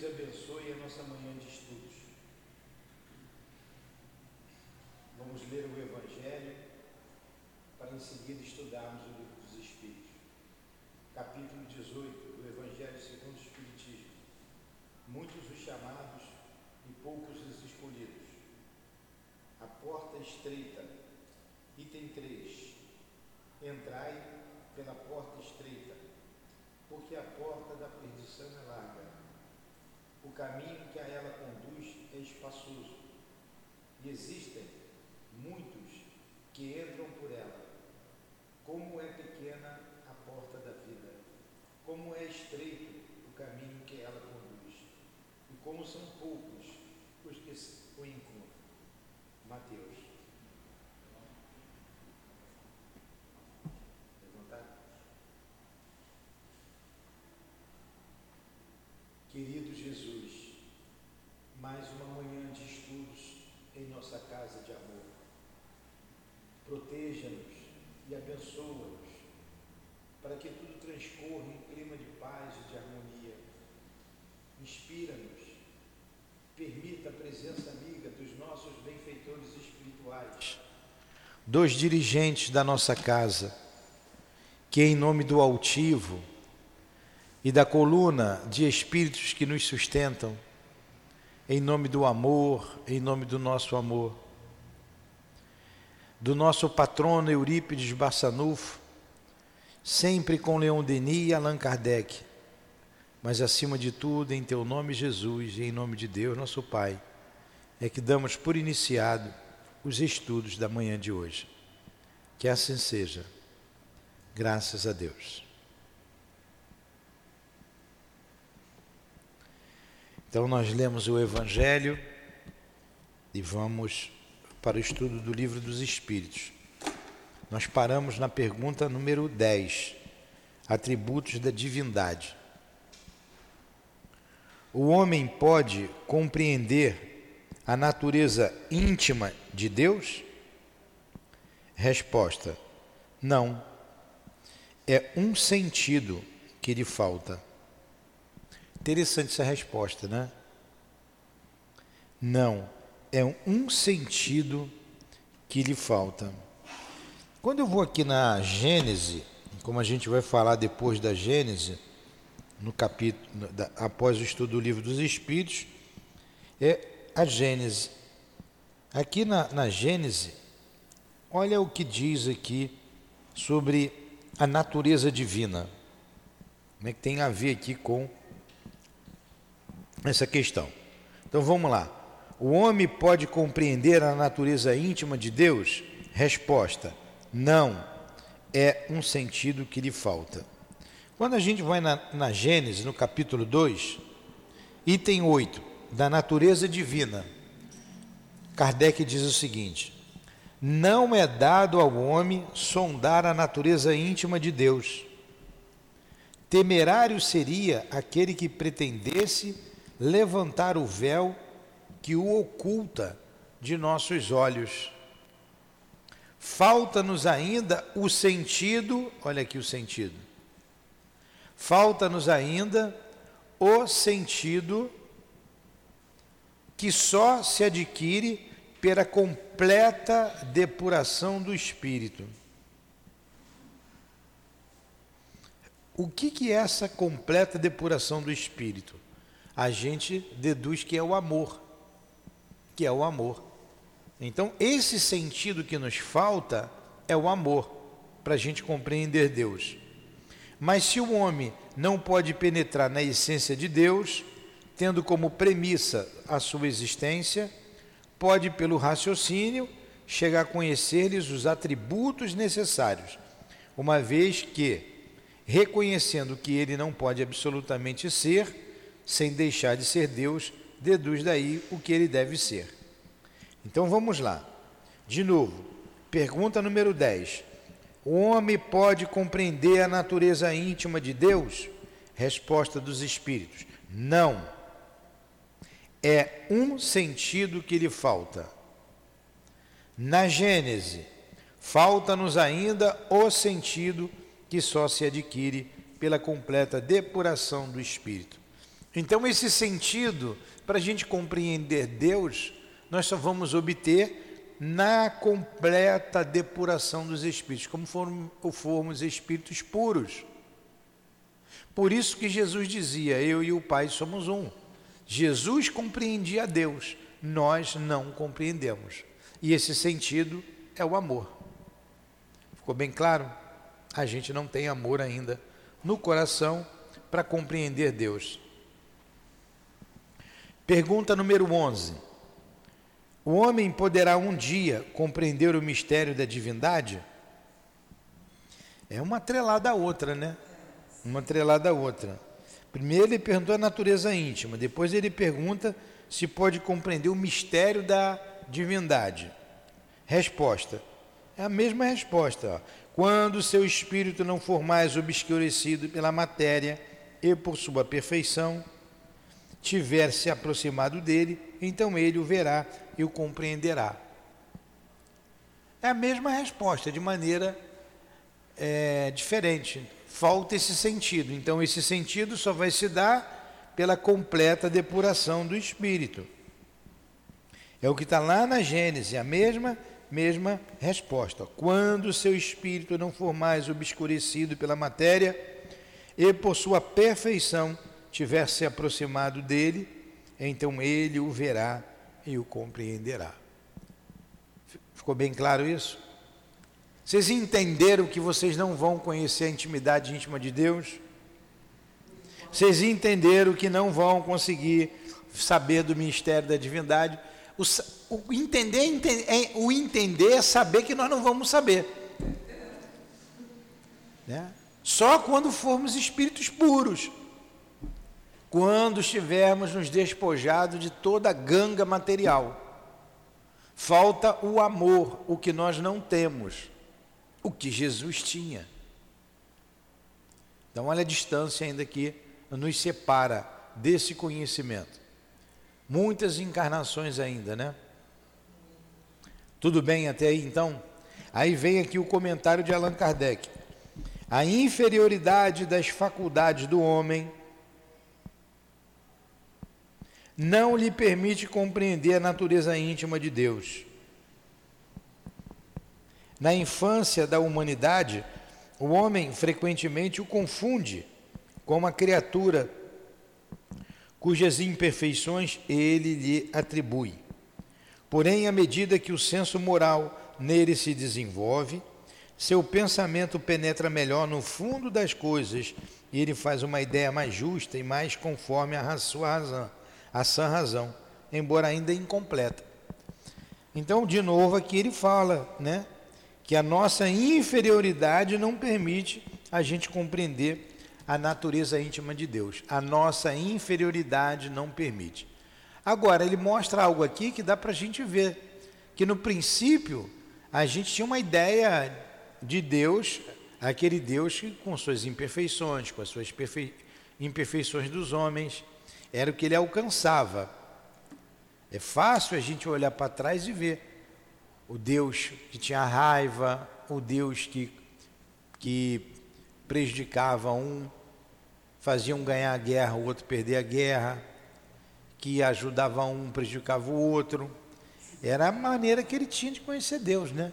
Deus abençoe a nossa manhã de estudos. Vamos ler o Evangelho para em seguida estudarmos o livro dos Espíritos. Capítulo 18 do Evangelho segundo o Espiritismo. Muitos os chamados e poucos os escolhidos. A porta estreita. Item 3. Entrai pela porta estreita, porque a porta da perdição é larga o caminho que a ela conduz é espaçoso e existem muitos que entram por ela. Como é pequena a porta da vida, como é estreito o caminho que ela conduz, e como são poucos os que o encontram. Mateus. Levantar. Querido Jesus, mais uma manhã de estudos em nossa casa de amor. Proteja-nos e abençoa-nos para que tudo transcorra em clima de paz e de harmonia. Inspira-nos, permita a presença amiga dos nossos benfeitores espirituais, dos dirigentes da nossa casa, que em nome do altivo e da coluna de espíritos que nos sustentam, em nome do amor, em nome do nosso amor. Do nosso patrono Eurípides Barçanufo, sempre com Leon Denis e Allan Kardec, mas acima de tudo, em teu nome, Jesus, e em nome de Deus, nosso Pai, é que damos por iniciado os estudos da manhã de hoje. Que assim seja. Graças a Deus. Então, nós lemos o Evangelho e vamos para o estudo do Livro dos Espíritos. Nós paramos na pergunta número 10, atributos da divindade. O homem pode compreender a natureza íntima de Deus? Resposta: não. É um sentido que lhe falta. Interessante essa resposta, né? Não, é um sentido que lhe falta. Quando eu vou aqui na Gênese, como a gente vai falar depois da Gênese, no capítulo da, após o estudo do livro dos Espíritos, é a Gênese. Aqui na, na Gênese, olha o que diz aqui sobre a natureza divina. Como é que tem a ver aqui com essa questão. Então vamos lá. O homem pode compreender a natureza íntima de Deus? Resposta: não. É um sentido que lhe falta. Quando a gente vai na, na Gênesis, no capítulo 2, item 8, da natureza divina, Kardec diz o seguinte: Não é dado ao homem sondar a natureza íntima de Deus. Temerário seria aquele que pretendesse levantar o véu que o oculta de nossos olhos. Falta-nos ainda o sentido, olha aqui o sentido. Falta-nos ainda o sentido que só se adquire pela completa depuração do espírito. O que, que é essa completa depuração do espírito? a gente deduz que é o amor, que é o amor. Então, esse sentido que nos falta é o amor, para a gente compreender Deus. Mas se o homem não pode penetrar na essência de Deus, tendo como premissa a sua existência, pode, pelo raciocínio, chegar a conhecer-lhes os atributos necessários, uma vez que, reconhecendo que ele não pode absolutamente ser, sem deixar de ser Deus, deduz daí o que ele deve ser. Então vamos lá. De novo, pergunta número 10. O homem pode compreender a natureza íntima de Deus? Resposta dos Espíritos: Não. É um sentido que lhe falta. Na Gênese, falta-nos ainda o sentido que só se adquire pela completa depuração do espírito. Então, esse sentido, para a gente compreender Deus, nós só vamos obter na completa depuração dos espíritos, como formos, formos espíritos puros. Por isso que Jesus dizia: Eu e o Pai somos um. Jesus compreendia Deus, nós não compreendemos. E esse sentido é o amor. Ficou bem claro? A gente não tem amor ainda no coração para compreender Deus. Pergunta número 11. O homem poderá um dia compreender o mistério da divindade? É uma atrelada a outra, né? Uma atrelada a outra. Primeiro ele perguntou a natureza íntima, depois ele pergunta se pode compreender o mistério da divindade. Resposta: é a mesma resposta. Ó. Quando seu espírito não for mais obscurecido pela matéria e por sua perfeição, tiver se aproximado dele, então ele o verá e o compreenderá. É a mesma resposta, de maneira é, diferente. Falta esse sentido. Então, esse sentido só vai se dar pela completa depuração do espírito. É o que está lá na Gênesis, a mesma mesma resposta. Quando seu espírito não for mais obscurecido pela matéria e por sua perfeição tiver se aproximado dele, então ele o verá e o compreenderá. Ficou bem claro isso? Vocês entenderam que vocês não vão conhecer a intimidade íntima de Deus? Vocês entenderam que não vão conseguir saber do mistério da divindade? O, o entender, entender, é, o entender é saber que nós não vamos saber. Né? Só quando formos espíritos puros. Quando estivermos nos despojados de toda ganga material. Falta o amor, o que nós não temos, o que Jesus tinha. Então, olha a distância ainda que nos separa desse conhecimento. Muitas encarnações ainda, né? Tudo bem até aí então? Aí vem aqui o comentário de Allan Kardec. A inferioridade das faculdades do homem não lhe permite compreender a natureza íntima de Deus. Na infância da humanidade, o homem frequentemente o confunde com uma criatura cujas imperfeições ele lhe atribui. Porém, à medida que o senso moral nele se desenvolve, seu pensamento penetra melhor no fundo das coisas e ele faz uma ideia mais justa e mais conforme a sua razão, a sã razão, embora ainda incompleta. Então, de novo, aqui ele fala, né, que a nossa inferioridade não permite a gente compreender a natureza íntima de Deus. A nossa inferioridade não permite. Agora, ele mostra algo aqui que dá para a gente ver, que no princípio a gente tinha uma ideia de Deus, aquele Deus que com suas imperfeições, com as suas imperfeições dos homens, era o que ele alcançava. É fácil a gente olhar para trás e ver o Deus que tinha raiva, o Deus que, que prejudicava um, faziam ganhar a guerra, o outro perder a guerra, que ajudava um, prejudicava o outro. Era a maneira que ele tinha de conhecer Deus, né?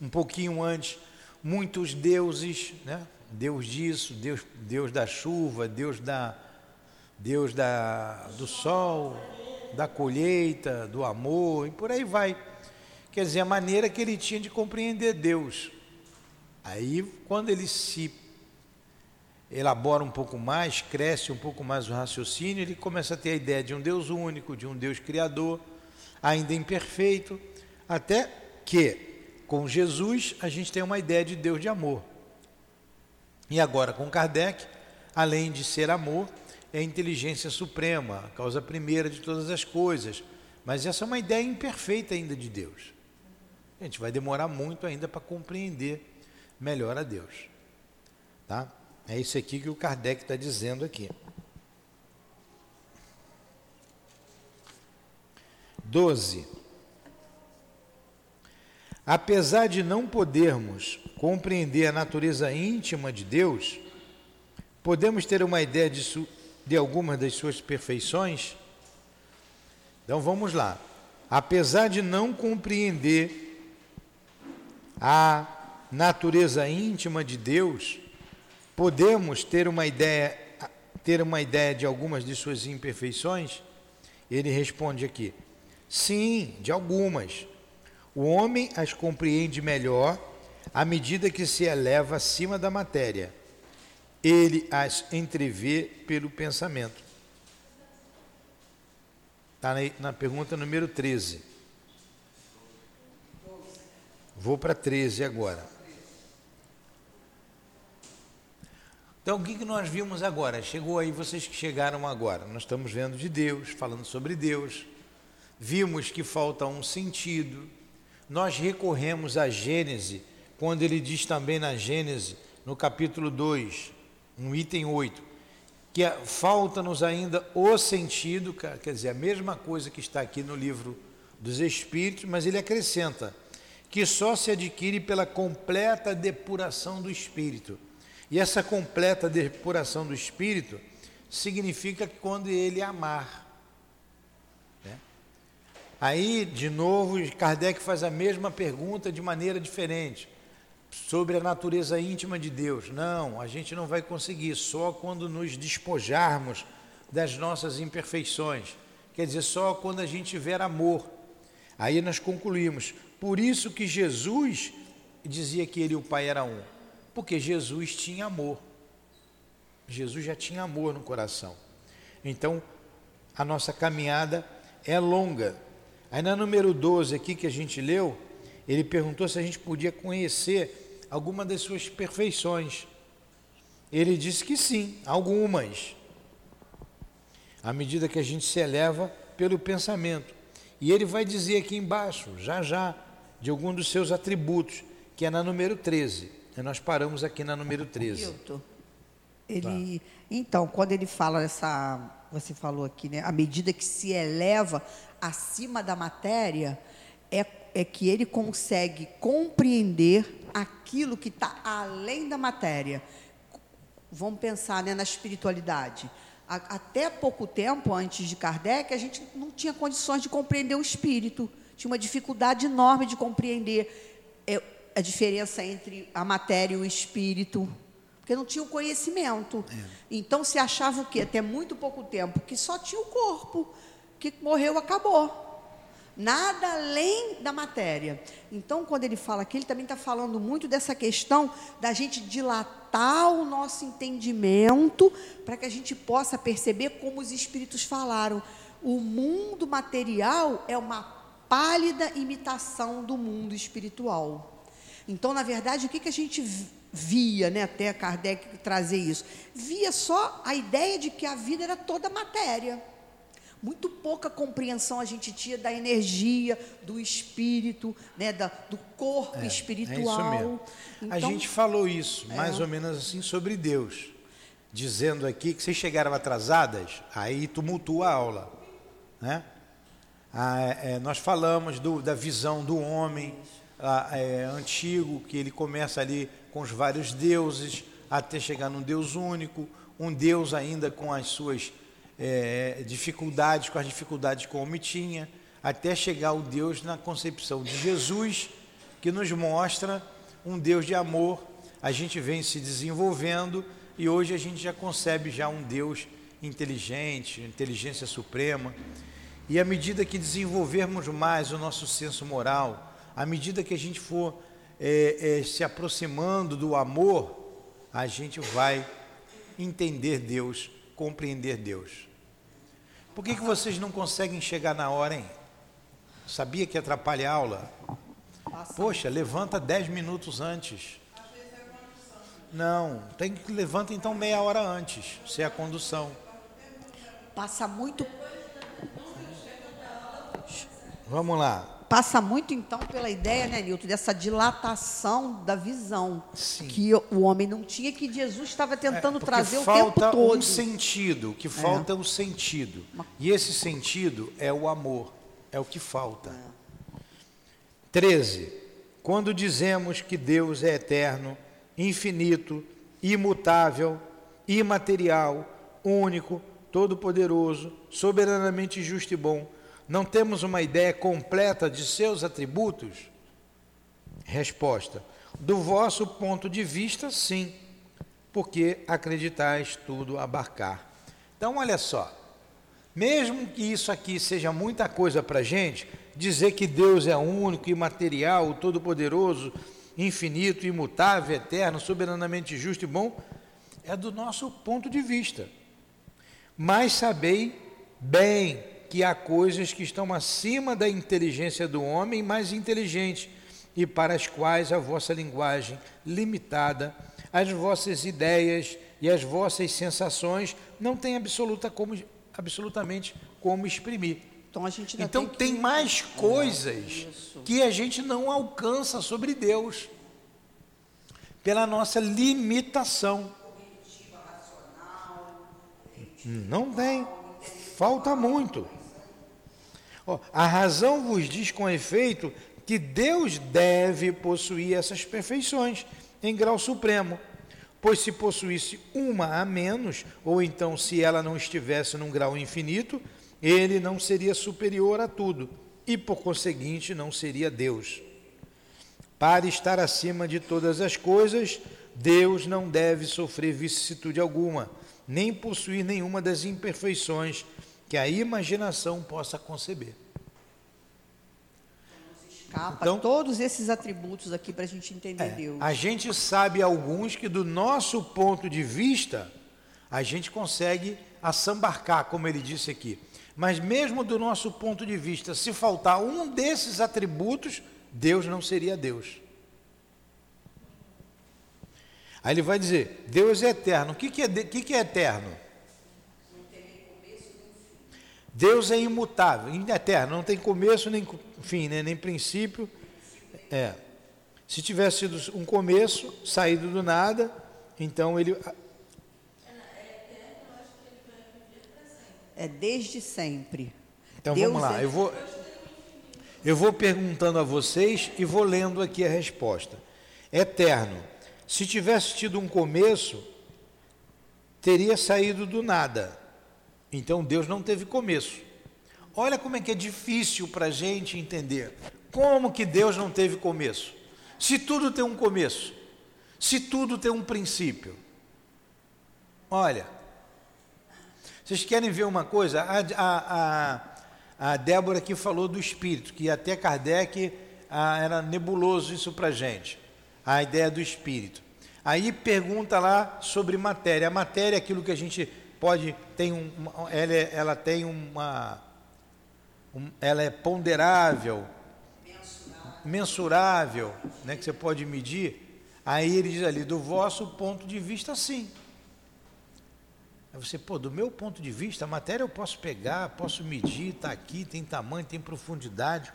Um pouquinho antes, muitos deuses, né? Deus disso, Deus, Deus da chuva, Deus da Deus da do sol, da colheita, do amor e por aí vai. Quer dizer, a maneira que ele tinha de compreender Deus. Aí, quando ele se elabora um pouco mais, cresce um pouco mais o raciocínio, ele começa a ter a ideia de um Deus único, de um Deus criador, ainda imperfeito, até que com Jesus a gente tem uma ideia de Deus de amor. E agora com Kardec, além de ser amor, é inteligência suprema, a causa primeira de todas as coisas. Mas essa é uma ideia imperfeita ainda de Deus. A gente vai demorar muito ainda para compreender melhor a Deus. Tá? É isso aqui que o Kardec está dizendo aqui. 12. Apesar de não podermos compreender a natureza íntima de Deus, podemos ter uma ideia de, de algumas das suas perfeições? Então vamos lá. Apesar de não compreender a natureza íntima de Deus, podemos ter uma ideia ter uma ideia de algumas de suas imperfeições? Ele responde aqui: Sim, de algumas. O homem as compreende melhor à medida que se eleva acima da matéria. Ele as entrevê pelo pensamento. Está na pergunta número 13. Vou para 13 agora. Então, o que, que nós vimos agora? Chegou aí, vocês que chegaram agora. Nós estamos vendo de Deus, falando sobre Deus. Vimos que falta um sentido. Nós recorremos à Gênese, quando ele diz também na Gênese, no capítulo 2, no item 8, que é, falta-nos ainda o sentido, quer dizer, a mesma coisa que está aqui no livro dos Espíritos, mas ele acrescenta que só se adquire pela completa depuração do Espírito. E essa completa depuração do espírito significa que quando ele amar. Né? Aí, de novo, Kardec faz a mesma pergunta de maneira diferente sobre a natureza íntima de Deus. Não, a gente não vai conseguir só quando nos despojarmos das nossas imperfeições. Quer dizer, só quando a gente tiver amor. Aí nós concluímos. Por isso que Jesus dizia que ele e o Pai eram um. Porque Jesus tinha amor. Jesus já tinha amor no coração. Então, a nossa caminhada é longa. Aí na número 12 aqui que a gente leu, ele perguntou se a gente podia conhecer alguma das suas perfeições. Ele disse que sim, algumas. À medida que a gente se eleva pelo pensamento. E ele vai dizer aqui embaixo, já já, de algum dos seus atributos, que é na número 13. E nós paramos aqui na número 13. Hilton, ele, tá. então, quando ele fala essa, você falou aqui, né, à medida que se eleva acima da matéria, é, é que ele consegue compreender aquilo que está além da matéria. Vamos pensar né, na espiritualidade. Até pouco tempo, antes de Kardec, a gente não tinha condições de compreender o espírito. Tinha uma dificuldade enorme de compreender é, a diferença entre a matéria e o espírito, porque não tinha o conhecimento. É. Então se achava o quê? Até muito pouco tempo, que só tinha o corpo, que morreu, acabou. Nada além da matéria. Então, quando ele fala aqui, ele também está falando muito dessa questão da gente dilatar o nosso entendimento para que a gente possa perceber como os espíritos falaram. O mundo material é uma pálida imitação do mundo espiritual. Então, na verdade, o que, que a gente via, né, até Kardec trazer isso? Via só a ideia de que a vida era toda matéria. Muito pouca compreensão a gente tinha da energia, do espírito, né, da, do corpo é, espiritual. É isso mesmo. Então, a gente falou isso, é. mais ou menos assim, sobre Deus. Dizendo aqui que vocês chegaram atrasadas, aí tumultua a aula. Né? Ah, é, nós falamos do, da visão do homem, é, antigo, que ele começa ali com os vários deuses, até chegar num Deus único, um Deus ainda com as suas é, dificuldades, com as dificuldades que o homem tinha, até chegar o Deus na concepção de Jesus, que nos mostra um Deus de amor. A gente vem se desenvolvendo e hoje a gente já concebe já um Deus inteligente, inteligência suprema. E à medida que desenvolvermos mais o nosso senso moral, à medida que a gente for é, é, se aproximando do amor, a gente vai entender Deus, compreender Deus. Por que, que vocês não conseguem chegar na hora, hein? Sabia que atrapalha a aula? Poxa, levanta dez minutos antes. Não, tem que levanta então meia hora antes, se é a condução. Passa muito. Vamos lá passa muito então pela ideia, né, Nilton, dessa dilatação da visão Sim. que o homem não tinha, que Jesus estava tentando é, trazer o tempo todo. Falta um sentido, que falta é. um sentido. E esse sentido é o amor, é o que falta. É. 13. Quando dizemos que Deus é eterno, infinito, imutável, imaterial, único, todo-poderoso, soberanamente justo e bom, não temos uma ideia completa de seus atributos? Resposta: Do vosso ponto de vista, sim, porque acreditais tudo abarcar. Então, olha só, mesmo que isso aqui seja muita coisa para a gente, dizer que Deus é único, imaterial, todo-poderoso, infinito, imutável, eterno, soberanamente justo e bom, é do nosso ponto de vista. Mas sabei bem que há coisas que estão acima da inteligência do homem mais inteligente e para as quais a vossa linguagem limitada, as vossas ideias e as vossas sensações não têm absoluta como, absolutamente como exprimir. Então, a gente então tem, tem mais coisas que a gente não alcança sobre Deus pela nossa limitação. Não tem, falta muito. A razão vos diz com efeito que Deus deve possuir essas perfeições em grau supremo, pois se possuísse uma a menos, ou então se ela não estivesse num grau infinito, ele não seria superior a tudo e, por conseguinte, não seria Deus. Para estar acima de todas as coisas, Deus não deve sofrer vicissitude alguma, nem possuir nenhuma das imperfeições que a imaginação possa conceber. Escapa então, todos esses atributos aqui para a gente entender é, Deus. A gente sabe alguns que, do nosso ponto de vista, a gente consegue assambarcar, como ele disse aqui. Mas, mesmo do nosso ponto de vista, se faltar um desses atributos, Deus não seria Deus. Aí ele vai dizer: Deus é eterno. O que, que, é, que, que é eterno? Deus é imutável, eterno, não tem começo nem fim, né, nem princípio. É. Se tivesse sido um começo, saído do nada, então ele. É desde sempre. Então Deus vamos lá, é... eu vou, eu vou perguntando a vocês e vou lendo aqui a resposta. Eterno. Se tivesse tido um começo, teria saído do nada. Então Deus não teve começo. Olha como é que é difícil para a gente entender. Como que Deus não teve começo? Se tudo tem um começo, se tudo tem um princípio. Olha, vocês querem ver uma coisa? A, a, a, a Débora aqui falou do espírito, que até Kardec a, era nebuloso isso para a gente, a ideia do espírito. Aí pergunta lá sobre matéria. A matéria é aquilo que a gente pode tem um, ela, é, ela tem uma, um, ela é ponderável, mensurável, mensurável, né, que você pode medir. Aí ele diz ali, do vosso ponto de vista, sim. Aí você, pô, do meu ponto de vista, a matéria eu posso pegar, posso medir, está aqui, tem tamanho, tem profundidade.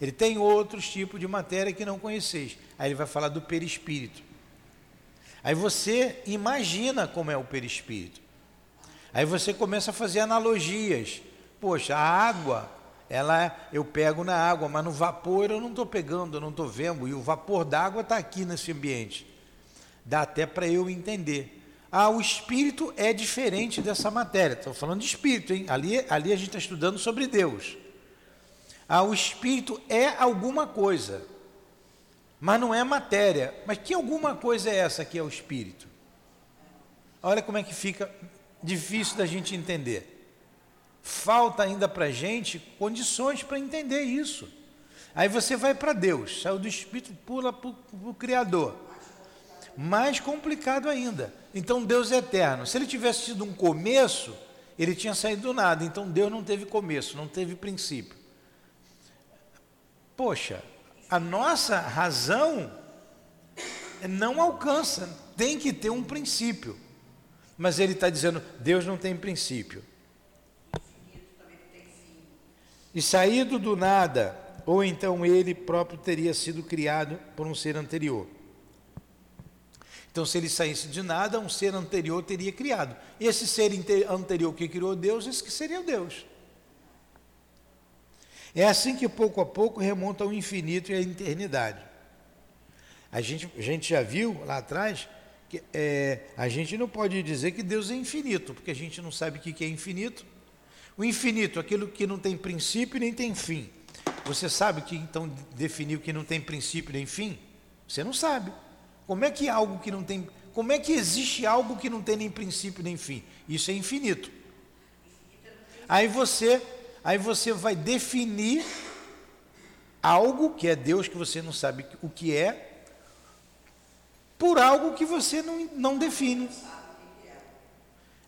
Ele tem outros tipos de matéria que não conheceis. Aí ele vai falar do perispírito. Aí você imagina como é o perispírito. Aí você começa a fazer analogias. Poxa, a água, ela eu pego na água, mas no vapor eu não estou pegando, eu não estou vendo, e o vapor d'água está aqui nesse ambiente. Dá até para eu entender. Ah, o espírito é diferente dessa matéria. Estou falando de espírito, hein? Ali, ali a gente está estudando sobre Deus. Ah, o espírito é alguma coisa, mas não é matéria. Mas que alguma coisa é essa que é o espírito? Olha como é que fica difícil da gente entender. Falta ainda para a gente condições para entender isso. Aí você vai para Deus, saiu do Espírito, pula para o Criador. Mais complicado ainda. Então Deus é eterno. Se ele tivesse tido um começo, ele tinha saído do nada. Então Deus não teve começo, não teve princípio. Poxa, a nossa razão não alcança, tem que ter um princípio. Mas ele está dizendo: Deus não tem princípio. E saído do nada, ou então ele próprio teria sido criado por um ser anterior. Então, se ele saísse de nada, um ser anterior teria criado. Esse ser anterior que criou Deus, esse que seria Deus. É assim que pouco a pouco remonta ao infinito e à eternidade. A gente, a gente já viu lá atrás é, a gente não pode dizer que Deus é infinito, porque a gente não sabe o que é infinito. O infinito, aquilo que não tem princípio nem tem fim. Você sabe que então definiu que não tem princípio nem fim? Você não sabe. Como é que algo que não tem, como é que existe algo que não tem nem princípio nem fim? Isso é infinito. Aí você, aí você vai definir algo que é Deus que você não sabe o que é, por algo que você não, não define.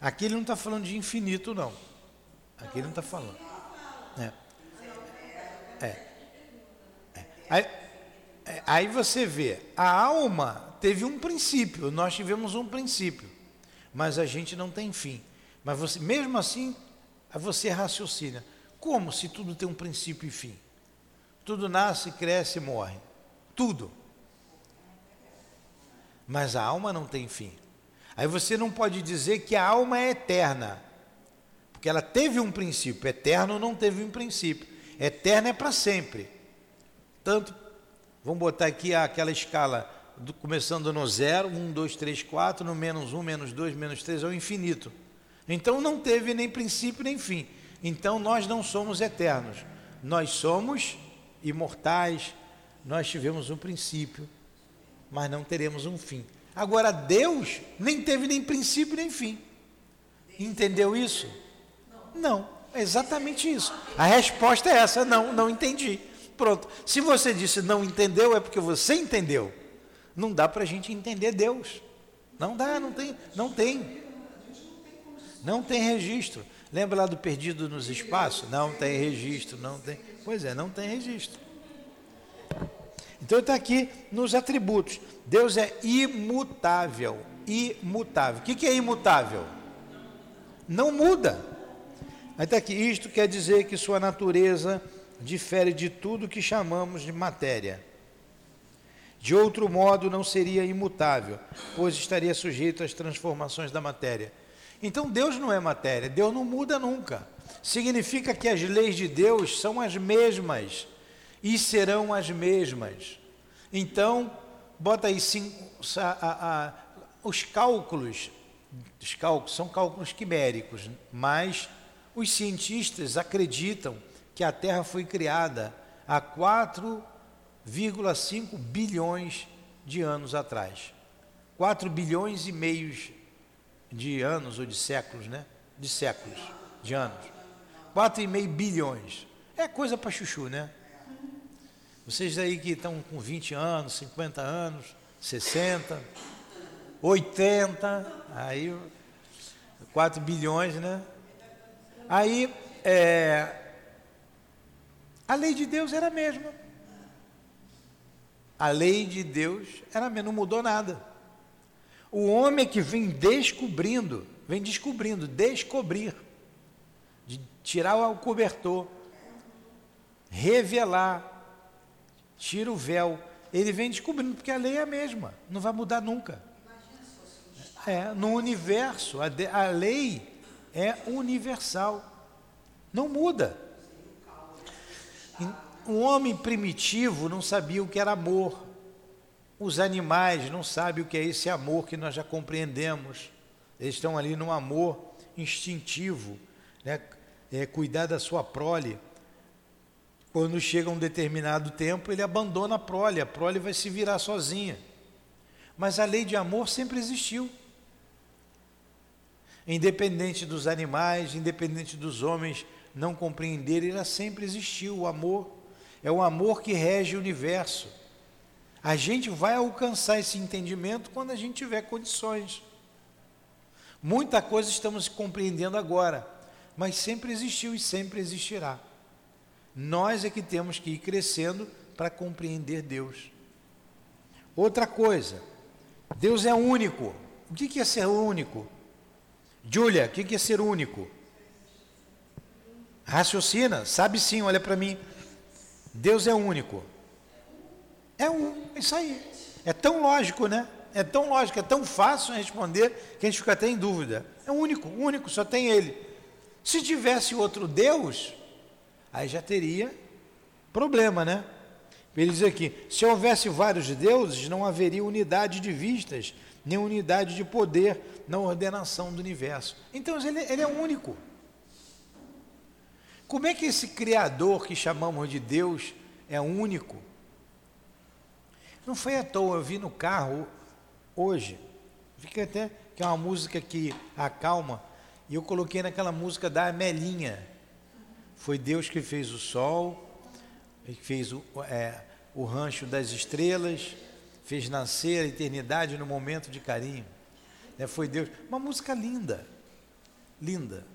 Aqui ele não está falando de infinito, não. Aqui ele não está falando. É. É. é. Aí, é, aí você vê, a alma teve um princípio, nós tivemos um princípio, mas a gente não tem fim. Mas você, mesmo assim, você raciocina. Como se tudo tem um princípio e fim? Tudo nasce, cresce e morre. Tudo mas a alma não tem fim. Aí você não pode dizer que a alma é eterna, porque ela teve um princípio, eterno não teve um princípio, eterno é para sempre. Tanto, vamos botar aqui aquela escala, do, começando no zero, um, dois, três, quatro, no menos um, menos dois, menos três, é o infinito. Então não teve nem princípio nem fim. Então nós não somos eternos, nós somos imortais, nós tivemos um princípio, mas não teremos um fim. Agora, Deus nem teve nem princípio nem fim. Entendeu isso? Não, é exatamente isso. A resposta é essa: não, não entendi. Pronto. Se você disse não entendeu, é porque você entendeu. Não dá para a gente entender Deus. Não dá, não tem, não tem. Não tem registro. Lembra lá do perdido nos espaços? Não tem registro, não tem. Pois é, não tem registro. Então está aqui nos atributos. Deus é imutável. Imutável. O que, que é imutável? Não muda. Aí está aqui. Isto quer dizer que sua natureza difere de tudo que chamamos de matéria. De outro modo, não seria imutável, pois estaria sujeito às transformações da matéria. Então, Deus não é matéria, Deus não muda nunca. Significa que as leis de Deus são as mesmas e serão as mesmas. Então, bota aí cinco, a, a, os cálculos, os cálculos são cálculos quiméricos, mas os cientistas acreditam que a Terra foi criada há 4,5 bilhões de anos atrás. 4 bilhões e meios de anos ou de séculos, né? De séculos, de anos. 4,5 bilhões. É coisa para chuchu, né? Vocês aí que estão com 20 anos, 50 anos, 60, 80, aí 4 bilhões, né? Aí é, a lei de Deus era a mesma. A lei de Deus era a mesma, não mudou nada. O homem que vem descobrindo, vem descobrindo, descobrir, de tirar o cobertor, revelar, tira o véu, ele vem descobrindo, porque a lei é a mesma, não vai mudar nunca. É, no universo, a, de, a lei é universal, não muda. Um homem primitivo não sabia o que era amor. Os animais não sabem o que é esse amor que nós já compreendemos. Eles estão ali no amor instintivo, né? É, cuidar da sua prole. Quando chega um determinado tempo, ele abandona a prole, a prole vai se virar sozinha. Mas a lei de amor sempre existiu. Independente dos animais, independente dos homens não compreenderem, ela sempre existiu. O amor é o amor que rege o universo. A gente vai alcançar esse entendimento quando a gente tiver condições. Muita coisa estamos compreendendo agora, mas sempre existiu e sempre existirá. Nós é que temos que ir crescendo para compreender Deus. Outra coisa, Deus é único. O que é ser único? Júlia, o que é ser único? Raciocina, sabe sim, olha para mim. Deus é único. É um, isso aí. É tão lógico, né? É tão lógico, é tão fácil responder que a gente fica até em dúvida. É único, único, só tem Ele. Se tivesse outro Deus, aí já teria problema, né? Ele diz aqui: se houvesse vários deuses, não haveria unidade de vistas, nem unidade de poder na ordenação do universo. Então ele, ele é único. Como é que esse Criador que chamamos de Deus é único? Não foi à toa, eu vi no carro hoje, fica até que é uma música que acalma, e eu coloquei naquela música da Amelinha. Foi Deus que fez o sol, fez o, é, o rancho das estrelas, fez nascer a eternidade no momento de carinho. Né? Foi Deus. Uma música linda, linda.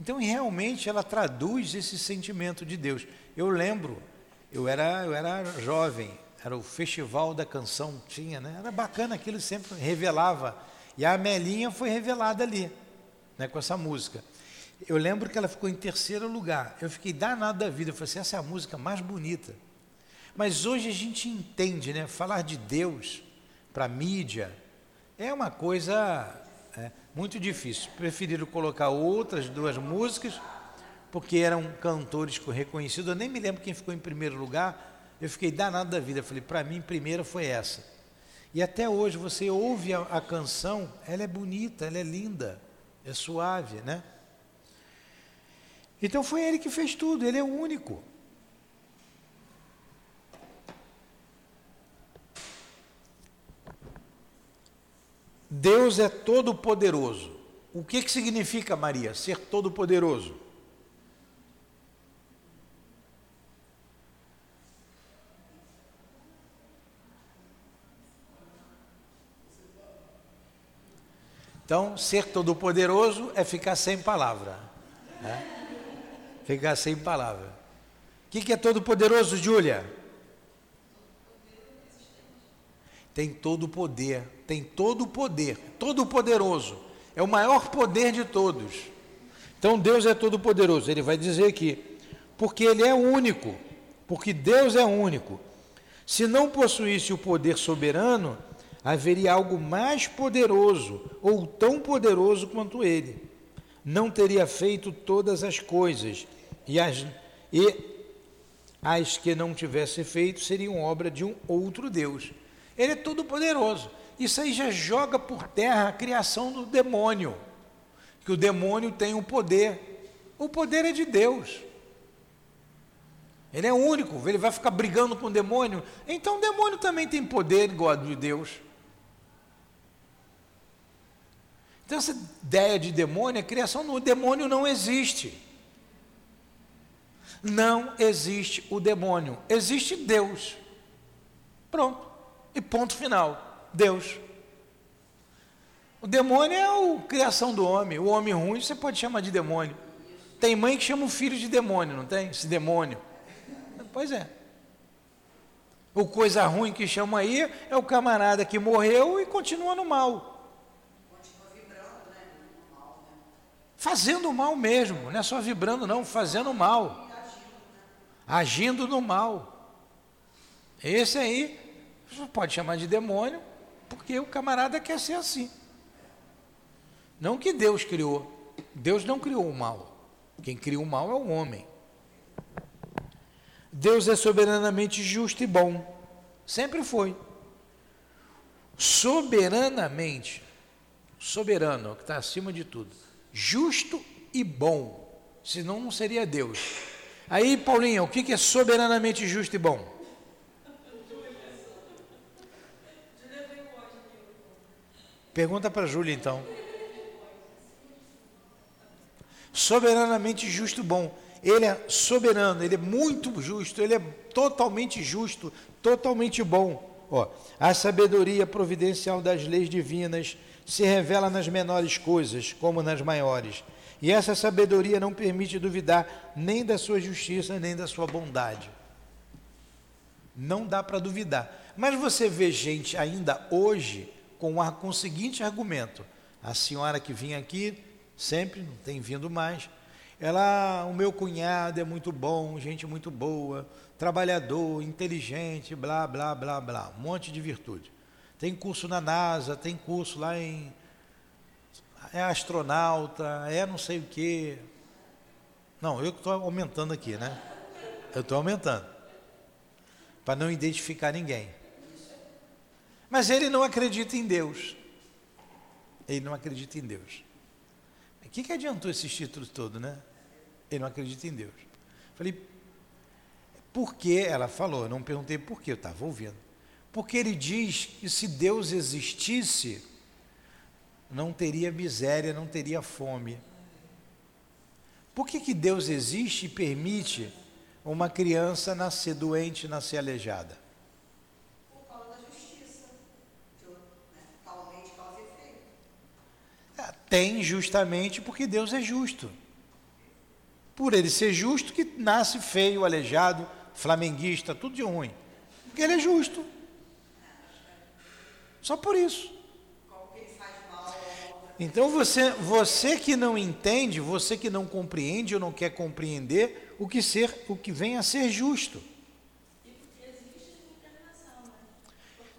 Então, realmente, ela traduz esse sentimento de Deus. Eu lembro, eu era, eu era jovem, era o Festival da Canção, tinha, né? Era bacana, aquilo sempre revelava. E a Amelinha foi revelada ali, né, com essa música. Eu lembro que ela ficou em terceiro lugar. Eu fiquei danado da vida. Eu falei assim, essa é a música mais bonita. Mas hoje a gente entende, né? Falar de Deus para a mídia é uma coisa é, muito difícil. Preferiram colocar outras duas músicas, porque eram cantores reconhecidos. Eu nem me lembro quem ficou em primeiro lugar. Eu fiquei danado da vida. Eu falei, para mim, primeira foi essa. E até hoje você ouve a, a canção, ela é bonita, ela é linda, é suave, né? Então foi ele que fez tudo, ele é o único. Deus é todo poderoso. O que, que significa, Maria, ser todo poderoso? Então, ser todo poderoso é ficar sem palavra. Né? Ficar sem palavra. O que, que é todo poderoso, Júlia? Tem todo o poder, tem todo o poder, todo poderoso. É o maior poder de todos. Então Deus é todo poderoso. Ele vai dizer aqui, porque ele é único, porque Deus é único. Se não possuísse o poder soberano, haveria algo mais poderoso ou tão poderoso quanto ele. Não teria feito todas as coisas e as, e as que não tivesse feito seriam obra de um outro Deus. Ele é todo poderoso. Isso aí já joga por terra a criação do demônio. Que o demônio tem um poder. O poder é de Deus. Ele é único, ele vai ficar brigando com o demônio. Então o demônio também tem poder igual de Deus. Então essa ideia de demônio, a criação do demônio não existe. Não existe o demônio, existe Deus. Pronto. E ponto final. Deus. O demônio é a criação do homem. O homem ruim você pode chamar de demônio. Tem mãe que chama o filho de demônio, não tem? Esse demônio. Pois é. O coisa ruim que chama aí é o camarada que morreu e continua no mal. Continua vibrando, né? Fazendo mal mesmo, não é só vibrando, não, fazendo mal agindo no mal. Esse aí, você pode chamar de demônio, porque o camarada quer ser assim. Não que Deus criou. Deus não criou o mal. Quem criou o mal é o homem. Deus é soberanamente justo e bom. Sempre foi. Soberanamente. Soberano, que está acima de tudo. Justo e bom. Senão não seria Deus. Aí, Paulinho, o que é soberanamente justo e bom? Pergunta para a Júlia então. Soberanamente justo e bom. Ele é soberano, ele é muito justo, ele é totalmente justo, totalmente bom. Ó, a sabedoria providencial das leis divinas se revela nas menores coisas, como nas maiores e essa sabedoria não permite duvidar nem da sua justiça, nem da sua bondade. Não dá para duvidar. Mas você vê gente ainda hoje com, a, com o seguinte argumento: a senhora que vinha aqui, sempre, não tem vindo mais, ela, o meu cunhado é muito bom, gente muito boa, trabalhador, inteligente, blá, blá, blá, blá, um monte de virtude. Tem curso na NASA, tem curso lá em é astronauta, é não sei o quê. Não, eu estou aumentando aqui, né? Eu estou aumentando. Para não identificar ninguém. Mas ele não acredita em Deus. Ele não acredita em Deus. O que, que adiantou esses títulos todos, né? Ele não acredita em Deus. Falei, por que? Ela falou, eu não perguntei por que, eu estava ouvindo. Porque ele diz que se Deus existisse, não teria miséria, não teria fome. Por que, que Deus existe e permite uma criança nascer doente, nascer aleijada? Por causa da justiça. Né? Causamente, causa efeito. É, tem justamente porque Deus é justo. Por ele ser justo, que nasce feio, aleijado, flamenguista, tudo de ruim. Porque ele é justo. Só por isso. Então você, você que não entende, você que não compreende ou não quer compreender o que ser, o que vem a ser justo.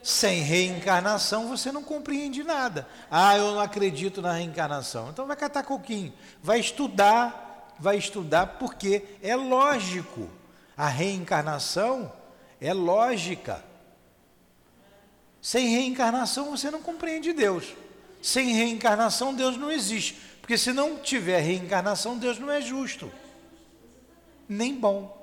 Sem reencarnação você não compreende nada. Ah, eu não acredito na reencarnação. Então vai catar coquinho, vai estudar, vai estudar porque é lógico. A reencarnação é lógica. Sem reencarnação você não compreende Deus. Sem reencarnação Deus não existe. Porque se não tiver reencarnação, Deus não é justo. Nem bom.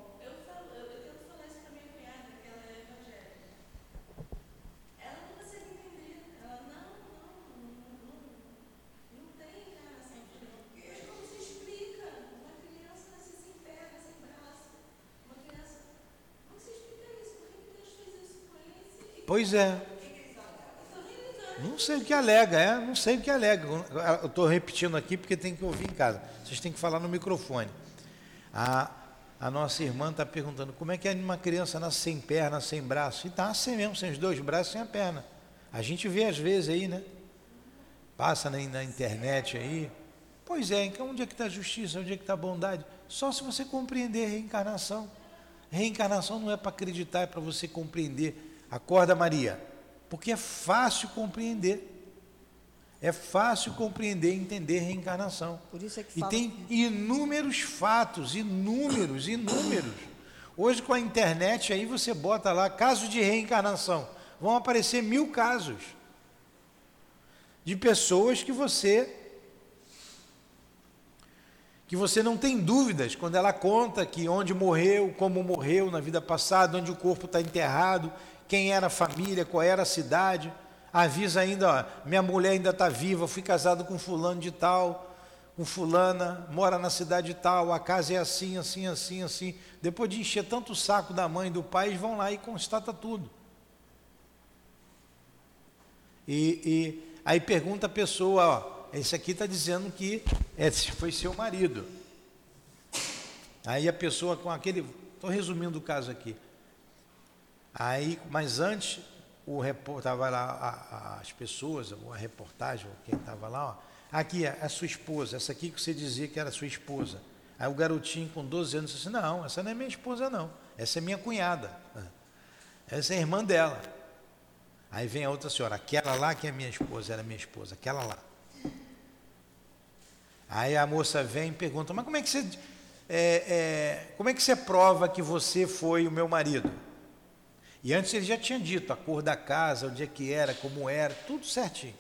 Pois é. Não sei o que alega, é, não sei o que alega. Eu estou repetindo aqui porque tem que ouvir em casa. Vocês têm que falar no microfone. A, a nossa irmã está perguntando como é que uma criança nasce sem perna, sem braço. E está assim mesmo, sem os dois braços, sem a perna. A gente vê às vezes aí, né? Passa na, na internet aí. Pois é, então onde é que está a justiça? Onde é que está a bondade? Só se você compreender a reencarnação. Reencarnação não é para acreditar, é para você compreender Acorda, Maria, porque é fácil compreender. É fácil compreender e entender reencarnação. Por isso é que e tem inúmeros fatos, inúmeros, inúmeros. Hoje com a internet aí você bota lá caso de reencarnação. Vão aparecer mil casos de pessoas que você que você não tem dúvidas quando ela conta que onde morreu, como morreu na vida passada, onde o corpo está enterrado, quem era a família, qual era a cidade. Avisa ainda, ó, minha mulher ainda está viva, fui casado com fulano de tal, com fulana, mora na cidade tal, a casa é assim, assim, assim, assim. Depois de encher tanto o saco da mãe e do pai, eles vão lá e constata tudo. E, e aí pergunta a pessoa, ó, esse aqui está dizendo que esse foi seu marido. Aí a pessoa com aquele, estou resumindo o caso aqui. Aí, mas antes, o estava lá a, a, as pessoas, a reportagem, quem estava lá, ó, aqui é a sua esposa, essa aqui que você dizia que era sua esposa. Aí o garotinho com 12 anos disse assim, não, essa não é minha esposa não, essa é minha cunhada. Essa é a irmã dela. Aí vem a outra senhora, aquela lá que é minha esposa, era minha esposa, aquela lá. Aí a moça vem e pergunta, mas como é que você, é, é, como é que você prova que você foi o meu marido? E antes ele já tinha dito a cor da casa, onde é que era, como era, tudo certinho.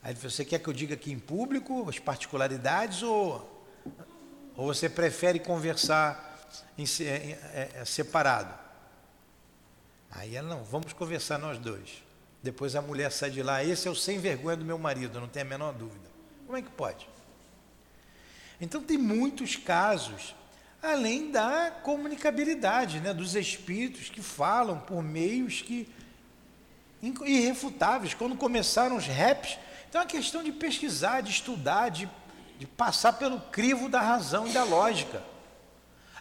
Aí você quer que eu diga aqui em público as particularidades ou, ou você prefere conversar em, em, é, é, separado? Aí ela, não, vamos conversar nós dois. Depois a mulher sai de lá, esse é o sem vergonha do meu marido, não tem a menor dúvida. Como é que pode? Então tem muitos casos além da comunicabilidade né, dos espíritos que falam por meios que irrefutáveis. Quando começaram os raps, então é uma questão de pesquisar, de estudar, de, de passar pelo crivo da razão e da lógica.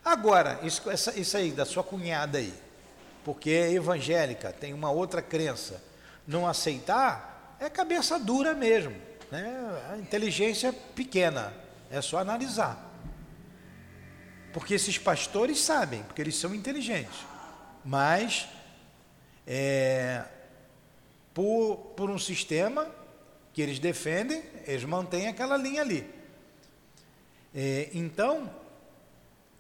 Agora, isso, essa, isso aí da sua cunhada aí, porque é evangélica, tem uma outra crença, não aceitar, é cabeça dura mesmo. Né? A inteligência pequena, é só analisar. Porque esses pastores sabem, porque eles são inteligentes. Mas, é, por, por um sistema que eles defendem, eles mantêm aquela linha ali. É, então,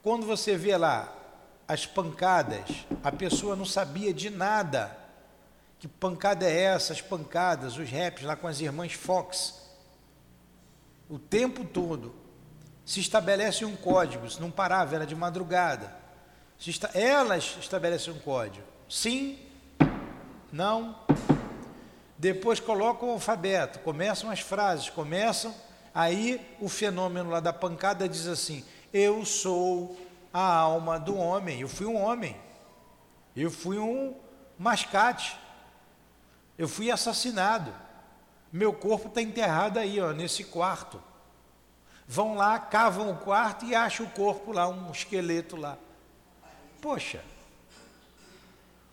quando você vê lá as pancadas, a pessoa não sabia de nada Que pancada é essa? As pancadas, os raps lá com as irmãs Fox. O tempo todo se estabelece um código, se não parava, era de madrugada. Está, elas estabelecem um código. Sim, não. Depois colocam o alfabeto, começam as frases, começam. Aí o fenômeno lá da pancada diz assim: Eu sou a alma do homem. Eu fui um homem. Eu fui um mascate. Eu fui assassinado. Meu corpo está enterrado aí, ó, nesse quarto. Vão lá, cavam o quarto e acham o corpo lá, um esqueleto lá. Poxa,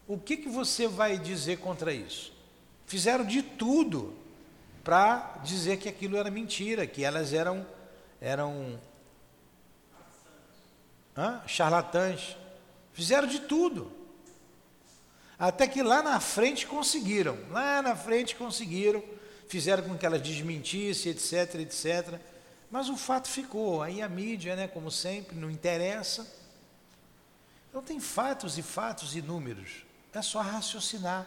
o que, que você vai dizer contra isso? Fizeram de tudo para dizer que aquilo era mentira, que elas eram, eram hã? charlatãs. Fizeram de tudo. Até que lá na frente conseguiram. Lá na frente conseguiram. Fizeram com que elas desmentissem, etc, etc. Mas o fato ficou. Aí a mídia, né, como sempre, não interessa. Então tem fatos e fatos e números. É só raciocinar.